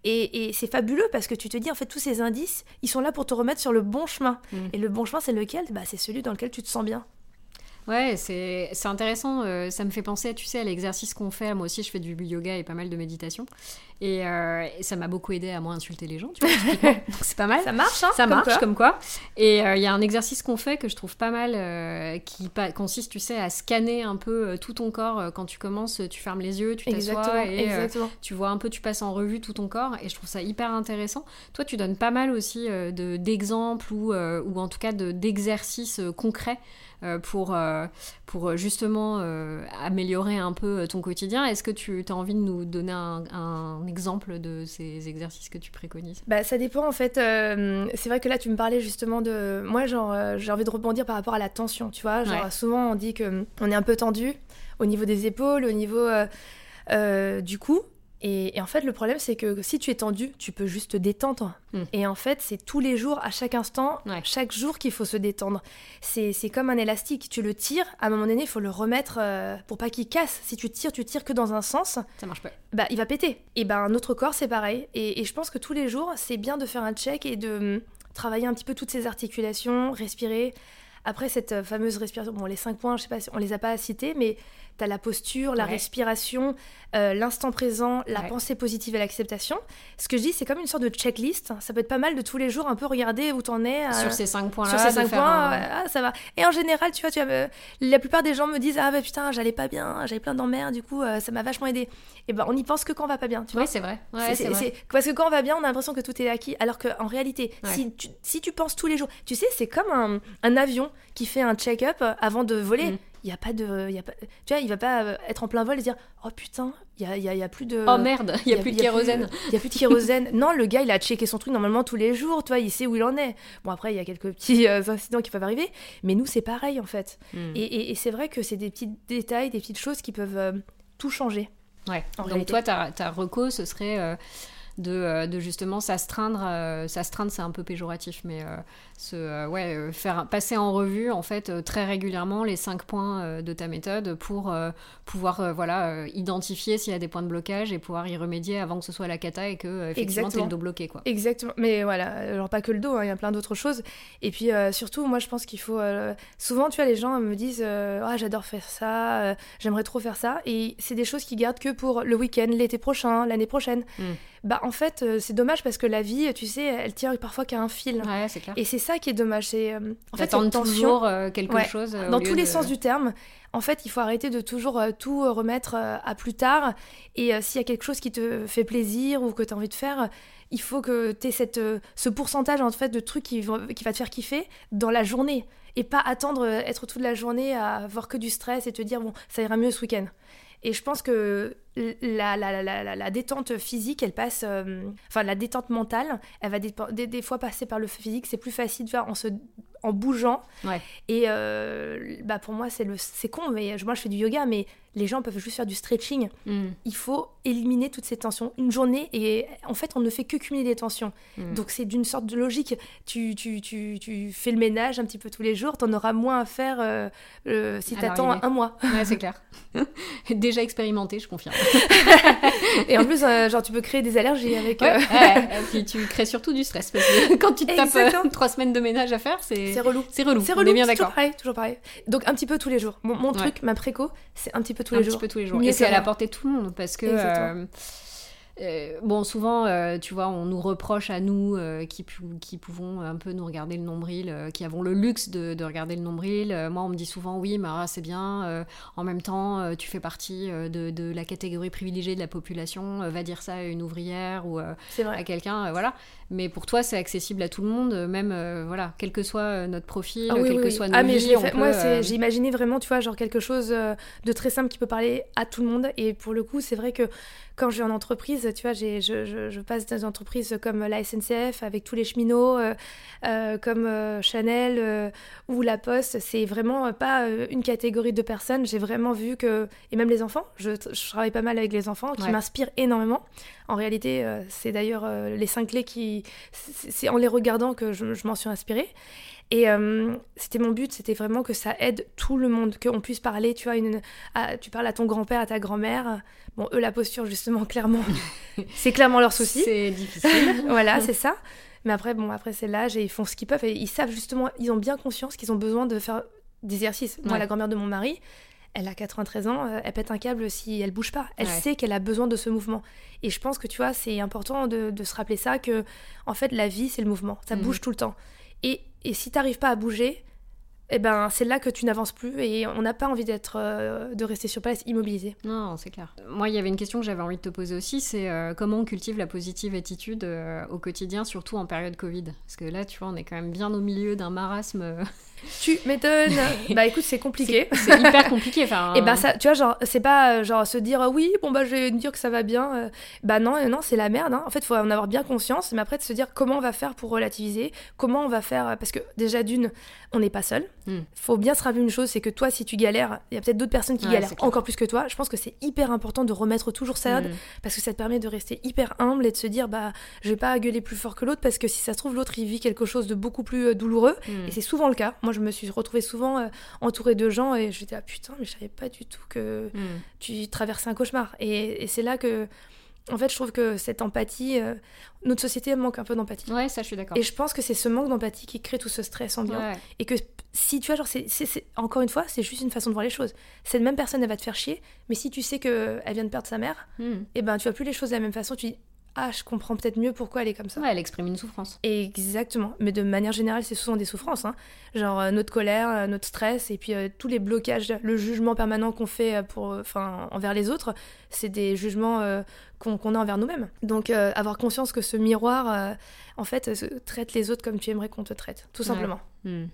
Et, c'est fabuleux parce que tu te dis, en fait, tous ces indices, ils sont là pour te remettre sur le bon chemin. Mhm. Et le bon chemin, c'est lequel? Bah, C'est celui dans lequel tu te sens bien. Ouais, c'est intéressant. Euh, ça me fait penser, tu sais, à l'exercice qu'on fait. Moi aussi, je fais du yoga et pas mal de méditation. Et, euh, ça m'a beaucoup aidé à moins insulter les gens, tu vois. [LAUGHS] c'est pas mal. Ça marche, hein, Ça marche, comme quoi. Et euh, il y a un exercice qu'on fait que je trouve pas mal, qui consiste, tu sais, à scanner un peu tout ton corps. Quand tu commences, tu fermes les yeux, tu t'assois et tu vois un peu, tu passes en revue tout ton corps. Et je trouve ça hyper intéressant. Toi, tu donnes pas mal aussi d'exemples ou, ou en tout cas d'exercices concrets pour, euh, pour euh, justement améliorer un peu ton quotidien. Est-ce que tu as envie de nous donner un, exemple de ces exercices que tu préconises? Bah, Ça dépend en fait. c'est vrai que là, tu me parlais justement de... Moi, genre, j'ai envie de rebondir par rapport à la tension, tu vois. Genre, souvent, on dit qu'on est un peu tendu au niveau des épaules, au niveau du cou. Et, en fait, le problème, c'est que si tu es tendu, tu peux juste te détendre. Hmm. Et en fait, c'est tous les jours, à chaque instant, chaque jour qu'il faut se détendre. C'est comme un élastique. Tu le tires, à un moment donné, il faut le remettre euh, pour pas qu'il casse. Si tu tires, tu tires que dans un sens. Ça marche pas. Bah, il va péter. Et ben, notre corps, c'est pareil. Et, je pense que tous les jours, c'est bien de faire un check et de hum, travailler un petit peu toutes ces articulations, respirer. Après cette euh, fameuse respiration, bon, les cinq points, je sais pas, on les a pas cités, mais tu as la posture, la respiration, euh, l'instant présent, la pensée positive et l'acceptation. Ce que je dis, c'est comme une sorte de checklist. Ça peut être pas mal de tous les jours un peu regarder où t'en es. Euh, sur ces cinq points-là. Sur ces cinq points, ah, ça va. Et en général, tu vois, tu vois la plupart des gens me disent Ah, bah putain, j'allais pas bien, j'avais plein d'emmerdes, du coup, ça m'a vachement aidé. Et ben, on y pense que quand on va pas bien, tu vois. c'est vrai. c'est Parce que quand on va bien, on a l'impression que tout est acquis. Alors qu'en réalité, si, tu, si tu penses tous les jours, tu sais, c'est comme un, un, avion qui fait un check-up avant de voler. Mm il y a pas de y a pas, tu vois il va pas euh, être en plein vol et dire oh putain il y a, y a, plus de oh merde il y a, plus de kérosène. il y a plus de kérosène. Non le gars il a checké son truc normalement tous les jours tu vois il sait où il en est. Bon après il y a quelques petits euh, incidents qui peuvent arriver mais nous c'est pareil en fait. Hmm. et, et, c'est vrai que c'est des petits détails des petites choses qui peuvent euh, tout changer. Ouais. Donc toi ta, ta reco ce serait de, de, justement s'astreindre. s'astreindre, c'est un peu péjoratif, mais se, euh, ouais, euh, faire passer en revue en fait euh, très régulièrement les cinq points de ta méthode pour pouvoir voilà identifier s'il y a des points de blocage et pouvoir y remédier avant que ce soit la cata et que effectivement le dos bloqué quoi. Exactement. Mais voilà, alors pas que le dos, hein, il y a plein d'autres choses. Et puis surtout, moi je pense qu'il faut souvent tu vois les gens me disent ah j'adore faire ça, j'aimerais trop faire ça et c'est des choses qui gardent que pour le week-end, l'été prochain, l'année prochaine. Hmm. Bah en fait c'est dommage parce que la vie, tu sais, elle tient parfois qu'à un fil. Ouais, c'est clair. Et c'est ça qui est dommage. C'est euh, en fait toujours euh, quelque chose. Euh, dans tous les sens du terme. En fait, il faut arrêter de toujours tout remettre à plus tard. Et s'il y a quelque chose qui te fait plaisir ou que tu as envie de faire, il faut que tu aies cette, ce pourcentage en fait de trucs qui, qui va te faire kiffer dans la journée et pas attendre être toute la journée à avoir que du stress et te dire bon ça ira mieux ce week-end. Et je pense que la, la, la, la détente physique, elle passe. Euh, enfin, la détente mentale, elle va des, des, fois passer par le physique. C'est plus facile de faire en se en bougeant. Et euh, bah pour moi, c'est le c'est con, mais moi je fais du yoga, mais les gens peuvent juste faire du stretching. Mm. Il faut éliminer toutes ces tensions. Une journée, et en fait, on ne fait que cumuler les tensions. Mm. Donc c'est d'une sorte de logique. Tu, tu, tu, tu, fais le ménage un petit peu tous les jours, tu en auras moins à faire euh, si tu attends un mois. Ouais, c'est [LAUGHS] clair. [LAUGHS] Déjà expérimenté, je confirme. [LAUGHS] et en plus, euh, genre, tu peux créer des allergies avec. Ouais, et puis tu crées surtout du stress. Parce que quand tu te tapes trois semaines de ménage à faire, c'est c'est relou. C'est relou. C'est relou. On est bien d'accord. Toujours pareil, toujours pareil. Donc un petit peu tous les jours. Mon, truc, ma préco, c'est un petit peu tous les jours. Un petit peu tous les jours. Et c'est à la portée de tout le monde parce que. Euh, bon, souvent, euh, tu vois, on nous reproche à nous euh, qui, qui, pouvons un peu nous regarder le nombril, qui avons le luxe de, regarder le nombril. moi, on me dit souvent, oui, Mara, c'est bien. en même temps, tu fais partie de, la catégorie privilégiée de la population. va dire ça à une ouvrière ou à quelqu'un, voilà. Mais pour toi, c'est accessible à tout le monde, même, voilà, quel que soit notre profil, ah quel que soit nos ah, mais Moi, j'ai imaginé vraiment, tu vois, genre quelque chose de très simple qui peut parler à tout le monde. Et pour le coup, c'est vrai que quand je vais en entreprise, tu vois, je, je, je, passe dans des entreprises comme la SNCF avec tous les cheminots, euh, euh, comme euh, Chanel ou La Poste. C'est vraiment pas une catégorie de personnes. J'ai vraiment vu que, et même les enfants, je, travaille pas mal avec les enfants qui m'inspirent énormément. En réalité, c'est d'ailleurs les cinq clés qui. C'est en les regardant que je, je m'en suis inspirée. Et euh, c'était mon but, c'était vraiment que ça aide tout le monde, qu'on puisse parler, tu vois, une, tu parles à ton grand-père, à ta grand-mère. Bon, eux, la posture, justement, [LAUGHS] clairement, c'est clairement leur souci. C'est difficile. [LAUGHS] voilà, c'est ça. Mais après, bon, après, c'est l'âge et ils font ce qu'ils peuvent. Et ils savent justement, ils ont bien conscience qu'ils ont besoin de faire des exercices. Moi, la grand-mère de mon mari, elle a 93 ans, euh, elle pète un câble si elle bouge pas. Elle sait qu'elle a besoin de ce mouvement. Et je pense que tu vois, c'est important de, se rappeler ça que en fait la vie c'est le mouvement, ça mhm. bouge tout le temps. Et, et si t'arrives pas à bouger, eh ben, c'est là que tu n'avances plus et on n'a pas envie d'être, euh, de rester sur place immobilisé. Non, c'est clair. Moi, il y avait une question que j'avais envie de te poser aussi, c'est euh, comment on cultive la positive attitude euh, au quotidien, surtout en période Covid? Parce que là, tu vois, on est quand même bien au milieu d'un marasme [LAUGHS] tu m'étonnes. bah écoute, c'est compliqué. [LAUGHS] C'est hyper compliqué. Enfin, [LAUGHS] et bah ça, tu vois, genre, c'est pas genre se dire oui, bon bah je vais dire que ça va bien. Bah non, non, c'est la merde. Hein. En fait, il faut en avoir bien conscience. Mais après, de se dire comment on va faire pour relativiser, comment on va faire. Parce que déjà, d'une, on n'est pas seul. Il hmm. Faut bien se rappeler une chose c'est que toi, si tu galères, il y a peut-être d'autres personnes qui galèrent encore plus que toi. Je pense que c'est hyper important de remettre toujours ça hmm. parce que ça te permet de rester hyper humble et de se dire bah je vais pas gueuler plus fort que l'autre parce que si ça se trouve, l'autre il vit quelque chose de beaucoup plus euh, douloureux. Hmm. Et c'est souvent le cas. Moi, je me suis retrouvée souvent euh, entourée de gens et disais, ah putain, mais je savais pas du tout que hmm. tu traversais un cauchemar. Et, c'est là que en fait, je trouve que cette empathie, euh, notre société manque un peu d'empathie. Ouais, ça, je suis d'accord. Et je pense que c'est ce manque d'empathie qui crée tout ce stress ambiant. Ouais. Et que si tu vois, genre, c'est, encore une fois, c'est juste une façon de voir les choses. Cette même personne, elle va te faire chier, mais si tu sais qu'elle vient de perdre sa mère, Hmm. et ben tu vois plus les choses de la même façon. Tu dis, ah, je comprends peut-être mieux pourquoi elle est comme ça. Ouais, elle exprime une souffrance. Exactement. Mais de manière générale, c'est souvent des souffrances. hein. Genre euh, notre colère, euh, notre stress, et puis euh, tous les blocages, le jugement permanent qu'on fait pour, enfin, envers les autres, c'est des jugements qu'on a envers nous-mêmes. Donc avoir conscience que ce miroir, en fait, traite les autres comme tu aimerais qu'on te traite, tout Ouais. simplement. Hmm.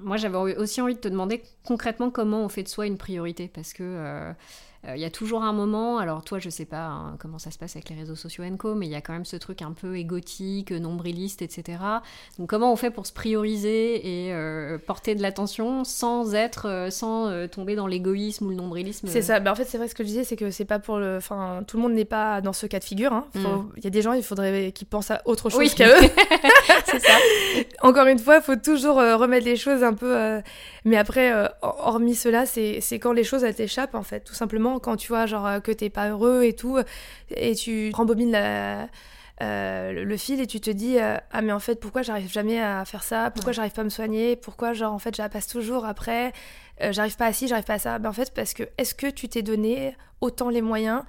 Moi, j'avais aussi envie de te demander concrètement comment on fait de soi une priorité, parce que il y a toujours un moment. Alors toi, je sais pas hein, comment ça se passe avec les réseaux sociaux Enco, mais il y a quand même ce truc un peu égotique, nombriliste, etc. Donc comment on fait pour se prioriser et euh, porter de l'attention sans être, euh, sans euh, tomber dans l'égoïsme ou le nombrilisme C'est ça. Bah, en fait, c'est vrai ce que je disais, c'est que c'est pas pour le. Enfin, tout le monde n'est pas dans ce cas de figure. hein. Faut- Il y a des gens, il faudrait qu'ils pensent à autre chose Oui. qu'à eux. [LAUGHS] c'est ça. Encore une fois, il faut toujours euh, remettre les choses un peu. euh, Mais après, euh, hormis cela, c'est c'est quand les choses elles t'échappent en fait, tout simplement. Quand tu vois genre euh, que t'es pas heureux et tout, et tu rembobines la- euh, le- le fil et tu te dis euh, ah mais en fait pourquoi j'arrive jamais à faire ça? Pourquoi Ouais. j'arrive pas à me soigner? Pourquoi genre en fait je la passe toujours après? Euh, j'arrive pas à ci j'arrive pas à ça? Ben en fait parce que est-ce que tu t'es donné autant les moyens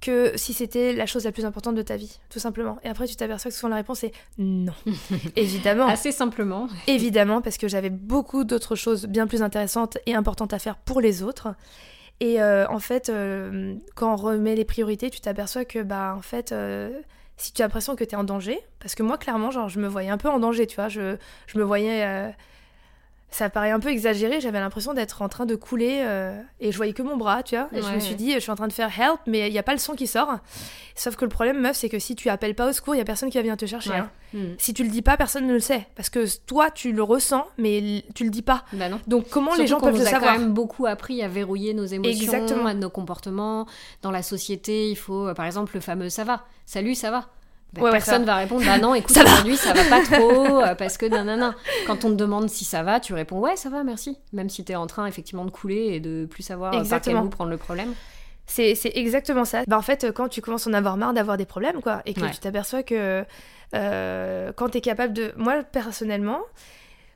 que si c'était la chose la plus importante de ta vie, tout simplement? Et après, tu t'aperçois que souvent la réponse est non. [LAUGHS] Évidemment. Assez simplement. Évidemment, parce que j'avais beaucoup d'autres choses bien plus intéressantes et importantes à faire pour les autres. Et euh, en fait, euh, quand on remet les priorités, tu t'aperçois que, bah, en fait, euh, si tu as l'impression que tu es en danger, parce que moi, clairement, genre, je me voyais un peu en danger, tu vois, je, je me voyais. Ça paraît un peu exagéré, j'avais l'impression d'être en train de couler euh, et je voyais que mon bras, tu vois. Et je me suis dit, je suis en train de faire help, mais il n'y a pas le son qui sort. Sauf que le problème, meuf, c'est que si tu appelles pas au secours, il y a personne qui va venir te chercher. Ouais. hein. Hmm. Si tu le dis pas, personne ne le sait. Parce que toi, tu le ressens, mais tu le dis pas. Bah non. Donc comment les gens peuvent le a savoir quand même beaucoup appris à verrouiller nos émotions, Exactement. nos comportements. Dans la société, il faut, euh, par exemple, le fameux ça va. Salut, ça va. Bah, Ouais, ouais, personne ça va répondre bah non, écoute, [LAUGHS] aujourd'hui ça va pas [LAUGHS] trop euh, parce que nanana. Quand on te demande si ça va, tu réponds ouais, ça va, merci. Même si t'es en train effectivement de couler et de plus savoir euh, par quel Exactement. bout prendre le problème. C'est c'est exactement ça. Bah, en fait, euh, quand tu commences à en avoir marre d'avoir des problèmes, quoi, et que Ouais. tu t'aperçois que euh, quand tu es capable de. Moi, personnellement,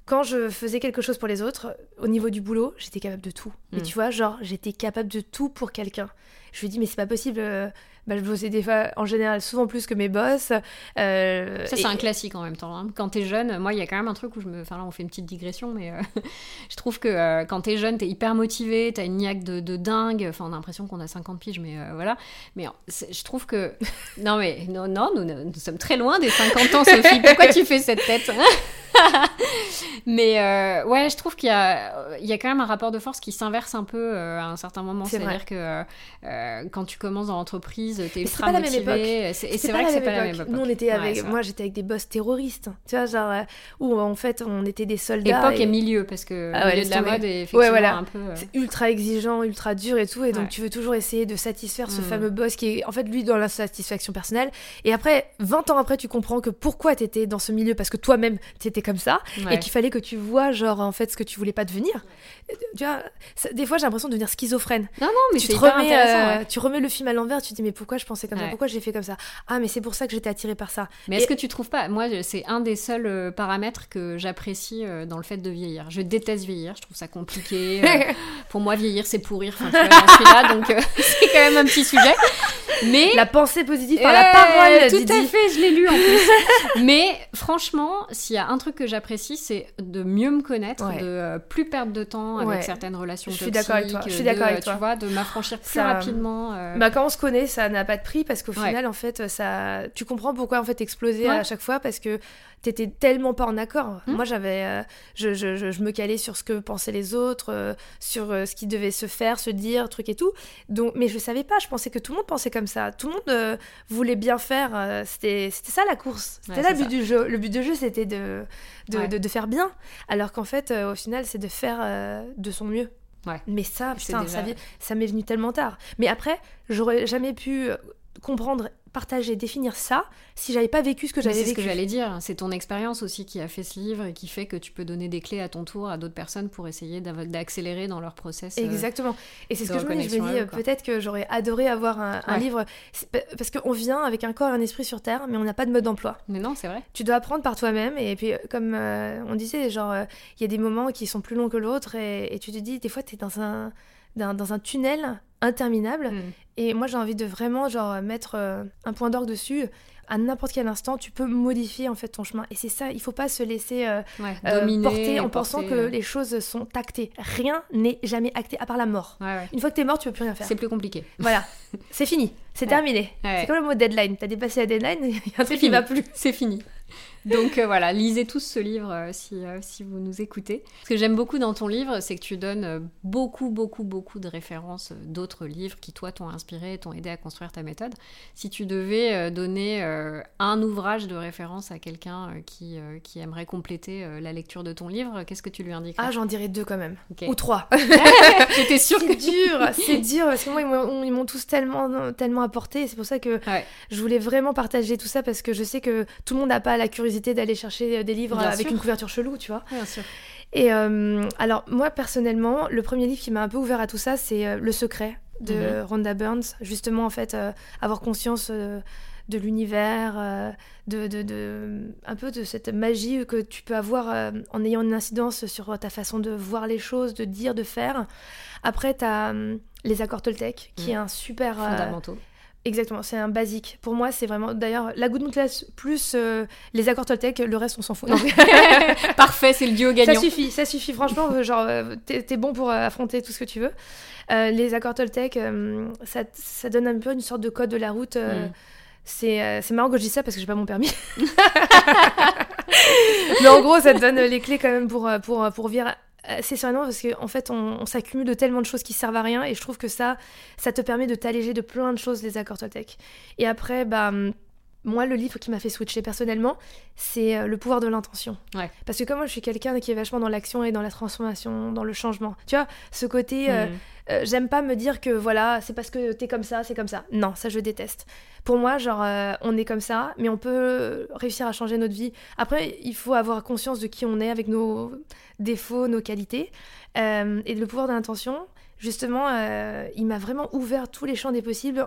quand je faisais quelque chose pour les autres, au niveau du boulot, j'étais capable de tout. Mais Mm. tu vois, genre, j'étais capable de tout pour quelqu'un. Je lui dis, mais c'est pas possible. euh, bah, je bossais des fois, en général, souvent plus que mes boss. euh, Ça, et- c'est un classique en même temps. hein. Quand t'es jeune, moi, il y a quand même un truc où je me. Enfin, là, on fait une petite digression, mais euh, [LAUGHS] je trouve que euh, quand t'es jeune, t'es hyper motivé, t'as une niaque de, de dingue. Enfin, on a l'impression qu'on a 50 piges, mais euh, voilà. Mais je trouve que. [LAUGHS] Non, mais non, non nous, nous sommes très loin des 50 ans, Sophie. [LAUGHS] Pourquoi tu fais cette tête Mais euh, ouais, je trouve qu'il y a, il y a quand même un rapport de force qui s'inverse un peu à un certain moment. C'est C'est-à-dire que quand tu commences dans l'entreprise, t'es ultra pas la même motivé. Et c'est vrai que c'est pas la même époque. Nous, on était avec, moi, j'étais avec des boss terroristes. Tu vois, genre, euh, où en fait, on était des soldats. Époque et- et milieu, parce que Ah ouais, milieu de la mode est effectivement Ouais, voilà. un peu. euh, C'est ultra exigeant, ultra dur et tout, et donc tu veux toujours essayer de satisfaire ce Mm. fameux boss qui est en fait lui dans la satisfaction personnelle. Et après, 20 ans après, tu comprends que pourquoi t'étais dans ce milieu, parce que toi-même t'étais comme ça, et qu'il fallait que tu vois genre en fait ce que tu voulais pas devenir. Tu vois, ça- des fois j'ai l'impression de devenir schizophrène. Non, non, mais tu te remets, euh, tu remets le film à l'envers, tu te dis mais pourquoi je pensais comme ça, pourquoi j'ai fait comme ça. Ah mais c'est pour ça que j'étais attirée par ça. Mais est-ce que tu trouves pas Moi, c'est un des seuls euh, paramètres que j'apprécie euh, dans le fait de vieillir. Je déteste vieillir, je trouve ça compliqué. euh, [LAUGHS] pour moi, vieillir, c'est pourrir. Enfin, tu vois, j'en suis là, donc euh, [LAUGHS] c'est quand même un petit sujet. Mais La pensée positive par la parole, Tout Didi. à fait, je l'ai lu en plus. [LAUGHS] Mais franchement, s'il y a un truc que j'apprécie, c'est de mieux me connaître, Ouais. de plus perdre de temps avec Ouais. certaines relations Je suis d'accord avec toi, je suis d'accord avec toi. Tu vois, de m'affranchir plus Ça- rapidement. Bah, quand on se connaît, ça n'a pas de prix parce qu'au Ouais. final, en fait, ça, tu comprends pourquoi en fait exploser Ouais. à chaque fois parce que t'étais tellement pas en accord. Hmm. Moi, j'avais, euh, je, je, je, je me calais sur ce que pensaient les autres, euh, sur euh, ce qui devait se faire, se dire, truc et tout. Donc, mais je savais pas. Je pensais que tout le monde pensait comme ça. Tout le monde euh, voulait bien faire. euh, c'était, c'était ça la course. C'était Ouais, là le but du jeu. Le but du jeu, c'était de, de, Ouais. de, de faire bien. Alors qu'en fait, euh, au final, c'est de faire euh, de son mieux. Ouais. Mais ça, C'est putain, déjà- ça, vi- ça m'est venu tellement tard. Mais après, j'aurais jamais pu euh, comprendre partager, définir ça si j'avais pas vécu ce que j'avais vécu. C'est ce que j'allais dire. C'est ton expérience aussi qui a fait ce livre et qui fait que tu peux donner des clés à ton tour à d'autres personnes pour essayer d'accélérer dans leur process. Euh, Exactement. Et c'est ce que je me dis. Je me dis peut-être que j'aurais adoré avoir un, livre parce qu'on vient avec un corps et un esprit sur terre, mais on n'a pas de mode d'emploi. Mais non, c'est vrai. Tu dois apprendre par toi-même et puis comme on disait, genre il y a des moments qui sont plus longs que l'autre et, et, tu te dis des fois tu es dans un dans un tunnel interminable. Mm. Et moi, j'ai envie de vraiment genre mettre euh, un point d'orgue dessus. À n'importe quel instant, tu peux modifier en fait ton chemin. Et c'est ça, il faut pas se laisser euh, euh, porter en pensant que les choses sont actées. Rien n'est jamais acté à part la mort. Une fois que tu es mort, tu peux plus rien faire. C'est plus compliqué. Voilà, [LAUGHS] c'est fini, c'est terminé. C'est comme le mot deadline. T'as dépassé la deadline, [LAUGHS] il y a un truc qui va plus. C'est fini. Donc euh, voilà, lisez tous ce livre euh, si, euh, si, vous nous écoutez. Ce que j'aime beaucoup dans ton livre, c'est que tu donnes beaucoup, beaucoup, beaucoup de références d'autres livres qui, toi, t'ont inspiré, t'ont aidé à construire ta méthode. Si tu devais donner un ouvrage de référence à quelqu'un qui, qui aimerait compléter la lecture de ton livre, qu'est-ce que tu lui indiques Ah, j'en dirais deux quand même. Ou trois. [LAUGHS] [LAUGHS] J'étais sûre que... C'est dur, c'est dur, parce que moi, ils m'ont tous tellement, tellement apporté. C'est pour ça que je voulais vraiment partager tout ça, parce que je sais que tout le monde n'a pas la curiosité d'aller chercher euh, des livres avec une couverture chelou, tu vois. Bien sûr. Et euh, alors, moi, personnellement, le premier livre qui m'a un peu ouvert à tout ça, c'est euh, Le Secret de mhm. Rhonda Burns. Justement, en fait, avoir conscience de l'univers, de, de, de, un peu de cette magie que tu peux avoir en ayant une incidence sur ta façon de voir les choses, de dire, de faire. Après, tu as les accords Toltec, qui mhm. est un super... Fondamentaux. Exactement, c'est un basique. Pour moi, c'est vraiment. D'ailleurs, la Good Class plus euh, les accords Toltec, le reste, on s'en fout. [LAUGHS] Parfait, c'est le duo gagnant. Ça suffit, ça suffit. Franchement, euh, genre, euh, t'es bon pour affronter tout ce que tu veux. les accords Toltec, ça, ça, donne un peu une sorte de code de la route. Mm. C'est marrant que je dise ça parce que j'ai pas mon permis. [LAUGHS] Mais en gros, ça te donne les clés quand même pour, pour, pour vivre euh, c'est sûrement parce qu'en en fait, on, s'accumule de tellement de choses qui servent à rien et je trouve que ça, ça te permet de t'alléger de plein de choses, les accords Toltec. Et après, bah, moi, le livre qui m'a fait switcher personnellement, c'est euh, Le pouvoir de l'intention. Parce que comme moi, je suis quelqu'un qui est vachement dans l'action et dans la transformation, dans le changement. Tu vois, ce côté, euh, mm. j'aime pas me dire que voilà, c'est parce que t'es comme ça, c'est comme ça. Non, ça, je déteste. Pour moi, genre, on est comme ça, mais on peut réussir à changer notre vie. Après, il faut avoir conscience de qui on est avec nos défauts, nos qualités. Euh, et le pouvoir de l'intention, justement, euh, il m'a vraiment ouvert tous les champs des possibles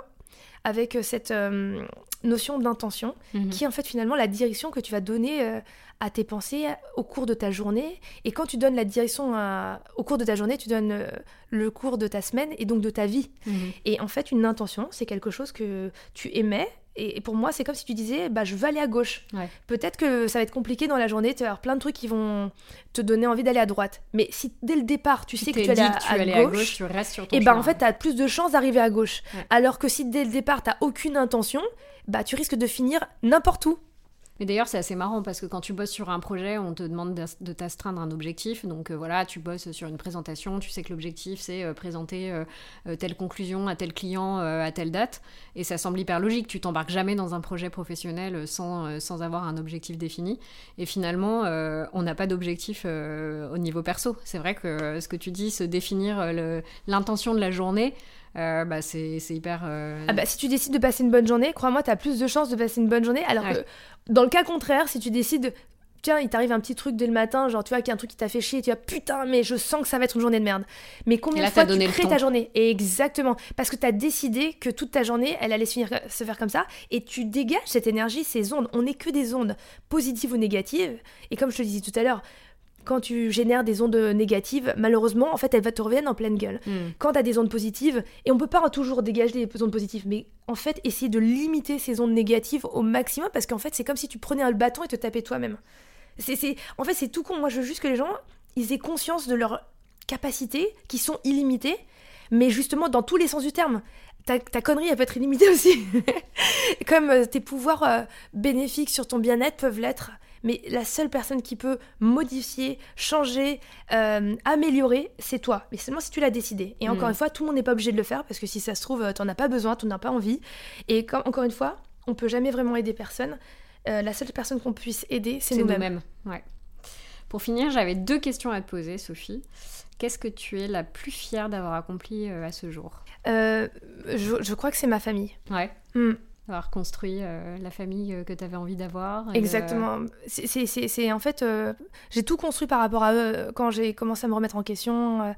avec cette euh, notion d'intention, mhm. qui est en fait finalement la direction que tu vas donner à tes pensées au cours de ta journée. Et quand tu donnes la direction au cours de ta journée, tu donnes le cours de ta semaine et donc de ta vie. Mhm. Et en fait, une intention, c'est quelque chose que tu émets et pour moi, c'est comme si tu disais, bah, je veux aller à gauche. Peut-être que ça va être compliqué dans la journée, tu vas avoir plein de trucs qui vont te donner envie d'aller à droite. Mais si dès le départ, tu sais que tu, vas aller, à, gauche, tu restes sur ton et bah, en fait, tu as plus de chances d'arriver à gauche. Alors que si dès le départ, tu aucune intention, bah, tu risques de finir n'importe où. Mais d'ailleurs, c'est assez marrant parce que quand tu bosses sur un projet, on te demande de t'astreindre un objectif. Donc euh, voilà, tu bosses sur une présentation, tu sais que l'objectif c'est euh, présenter euh, telle conclusion à tel client à telle date. Et ça semble hyper logique. Tu t'embarques jamais dans un projet professionnel sans, sans avoir un objectif défini. Et finalement, on n'a pas d'objectif au niveau perso. C'est vrai que ce que tu dis, se définir l'intention de la journée, euh, bah, c'est hyper. Euh, ah bah, si tu décides de passer une bonne journée, crois-moi, tu as plus de chances de passer une bonne journée. Alors que dans le cas contraire, si tu décides. Tiens, il t'arrive un petit truc dès le matin, genre tu vois qu'il y a un truc qui t'a fait chier, et tu vas putain, mais je sens que ça va être une journée de merde. Mais combien de fois tu crées ta journée? Exactement. Parce que tu as décidé que toute ta journée, elle allait se, finir, se faire comme ça, et tu dégages cette énergie, ces ondes. On n'est que des ondes positives ou négatives. Et comme je te disais tout à l'heure, quand tu génères des ondes négatives, malheureusement, en fait, elles te reviennent en pleine gueule. Hmm. Quand tu as des ondes positives, et on peut pas toujours dégager des ondes positives, mais en fait, essayer de limiter ces ondes négatives au maximum, parce qu'en fait, c'est comme si tu prenais un bâton et te tapais toi-même. C'est, En fait, c'est tout con. Moi, je veux juste que les gens, ils aient conscience de leurs capacités, qui sont illimitées, mais justement dans tous les sens du terme. Ta, connerie, elle peut être illimitée [LAUGHS] aussi. Comme euh, tes pouvoirs euh, bénéfiques sur ton bien-être peuvent l'être mais la seule personne qui peut modifier, changer, euh, améliorer, c'est toi. Mais seulement si tu l'as décidé. Et encore mm. une fois, tout le monde n'est pas obligé de le faire parce que si ça se trouve, euh, tu n'en as pas besoin, tu n'en as pas envie. Et encore une fois, on peut jamais vraiment aider personne. Euh, la seule personne qu'on puisse aider, c'est nous-mêmes. ouais. Pour finir, j'avais deux questions à te poser, Sophie. Qu'est-ce que tu es la plus fière d'avoir accompli à ce jour? Je, crois que c'est ma famille. Ouais. Mm. D'avoir construit euh, la famille que tu avais envie d'avoir. et, Exactement. C'est- en fait, euh, j'ai tout construit par rapport à eux. Quand j'ai commencé à me remettre en question, euh,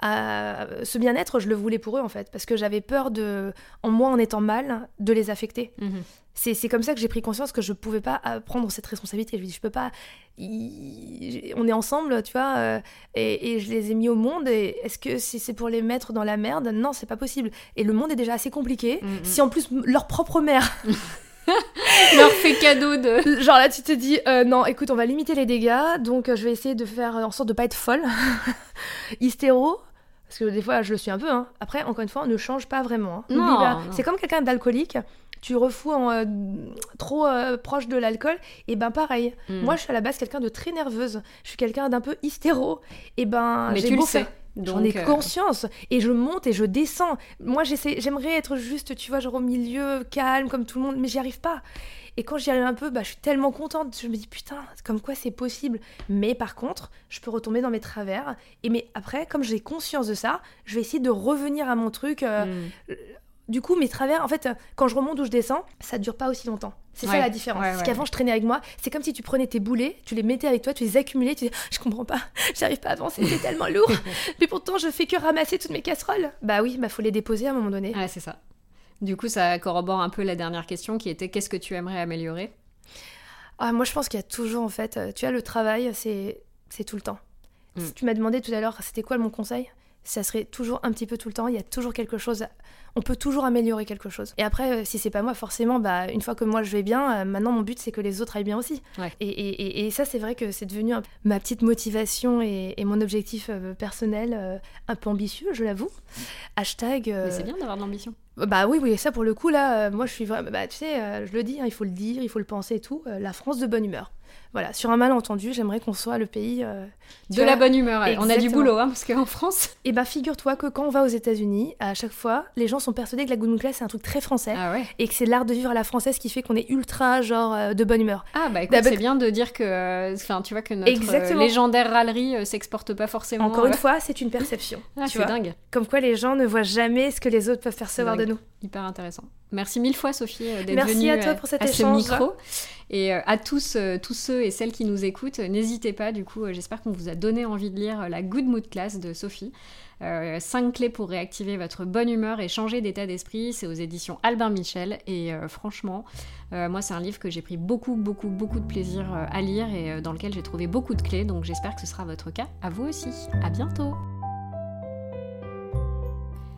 à ce bien-être, je le voulais pour eux en fait, parce que j'avais peur de, en moi en étant mal, de les affecter. euh, mhm. C'est c'est comme ça que j'ai pris conscience que je pouvais pas euh, prendre cette responsabilité. Je me dis, je peux pas. On est ensemble, tu vois, euh, et, et je les ai mis au monde. Et est-ce que si c'est pour les mettre dans la merde? Non, c'est pas possible. Et le monde est déjà assez compliqué. Mhm. Si en plus leur propre mère [LAUGHS] [LAUGHS] Leur fait cadeau de. [LAUGHS] Genre là, tu te dis, euh, non, écoute, on va limiter les dégâts, donc euh, je vais essayer de faire en sorte de pas être folle. Hystéro, parce que des fois, je le suis un peu. hein. Après, encore une fois, on ne change pas vraiment. hein. Non. C'est comme quelqu'un d'alcoolique, tu refous en, euh, trop euh, proche de l'alcool, et ben pareil. Mm. Moi, je suis à la base quelqu'un de très nerveuse. Je suis quelqu'un d'un peu hystéro. Et ben, Mais j'ai beau faire- J'en ai euh, conscience et je monte et je descends. Moi, j'essaie, j'aimerais être juste, tu vois, genre au milieu, calme comme tout le monde, mais j'y arrive pas. Et quand j'y arrive un peu, bah, je suis tellement contente. Je me dis putain, comme quoi c'est possible. Mais par contre, je peux retomber dans mes travers. Et mais après, comme j'ai conscience de ça, je vais essayer de revenir à mon truc. euh, mm. Du coup, mes travers, en fait, euh, quand je remonte ou je descends, ça dure pas aussi longtemps. C'est Ouais, ça la différence. ouais, Parce ouais. qu'avant, je traînais avec moi. C'est comme si tu prenais tes boulets, tu les mettais avec toi, tu les accumulais, tu dis [LAUGHS] Je comprends pas, [LAUGHS] j'arrive pas à avancer, c'est tellement [LAUGHS] lourd. Mais pourtant, je fais que ramasser toutes mes casseroles. Bah oui, bah faut les déposer à un moment donné. Ouais, c'est ça. Du coup, ça corrobore un peu la dernière question qui était qu'est-ce que tu aimerais améliorer? Ah, moi, je pense qu'il y a toujours, en fait, euh, tu as le travail, c'est c'est tout le temps. Mm. Si tu m'as demandé tout à l'heure, c'était quoi mon conseil? Ça serait toujours un petit peu tout le temps, il y a toujours quelque chose, on peut toujours améliorer quelque chose. Et après, euh, si c'est pas moi, forcément, bah, une fois que moi je vais bien, euh, maintenant mon but c'est que les autres aillent bien aussi. Ouais. Et, et- et- et ça, c'est vrai que c'est devenu un- ma petite motivation et, et mon objectif euh, personnel, euh, un peu ambitieux, je l'avoue. Hashtag. euh, Mais c'est bien d'avoir de l'ambition. bah oui, oui, ça pour le coup, là, moi je suis vraiment. Bah tu sais, je le dis, hein, il faut le dire, il faut le penser et tout. la France de bonne humeur. Voilà, sur un malentendu, j'aimerais qu'on soit le pays. euh, De vois, la bonne humeur. On a du boulot, hein, parce qu'en France. Et bah figure-toi que quand on va aux États-Unis, à chaque fois, les gens sont persuadés que la good class c'est un truc très français. Ah ouais. Et que c'est l'art de vivre à la française qui fait qu'on est ultra, genre, euh, de bonne humeur. Ah bah écoute, c'est bien de dire que, euh, enfin, tu vois que notre euh, légendaire râlerie euh, s'exporte pas forcément. Encore une euh, fois, c'est une perception. Ah, c'est dingue, Comme quoi les gens ne voient jamais ce que les autres peuvent percevoir de nous. hyper intéressant. Merci mille fois Sophie euh, d'être venue à toi pour cet à ce micro et euh, à tous, euh, tous ceux et celles qui nous écoutent. N'hésitez pas, du coup, j'espère qu'on vous a donné envie de lire la Good Mood Class de Sophie. 5 clés pour réactiver votre bonne humeur et changer d'état d'esprit. C'est aux éditions Albin Michel. Et euh, franchement, euh, moi, c'est un livre que j'ai pris beaucoup, beaucoup, beaucoup de plaisir à lire et dans lequel j'ai trouvé beaucoup de clés. Donc j'espère que ce sera votre cas à vous aussi. À bientôt!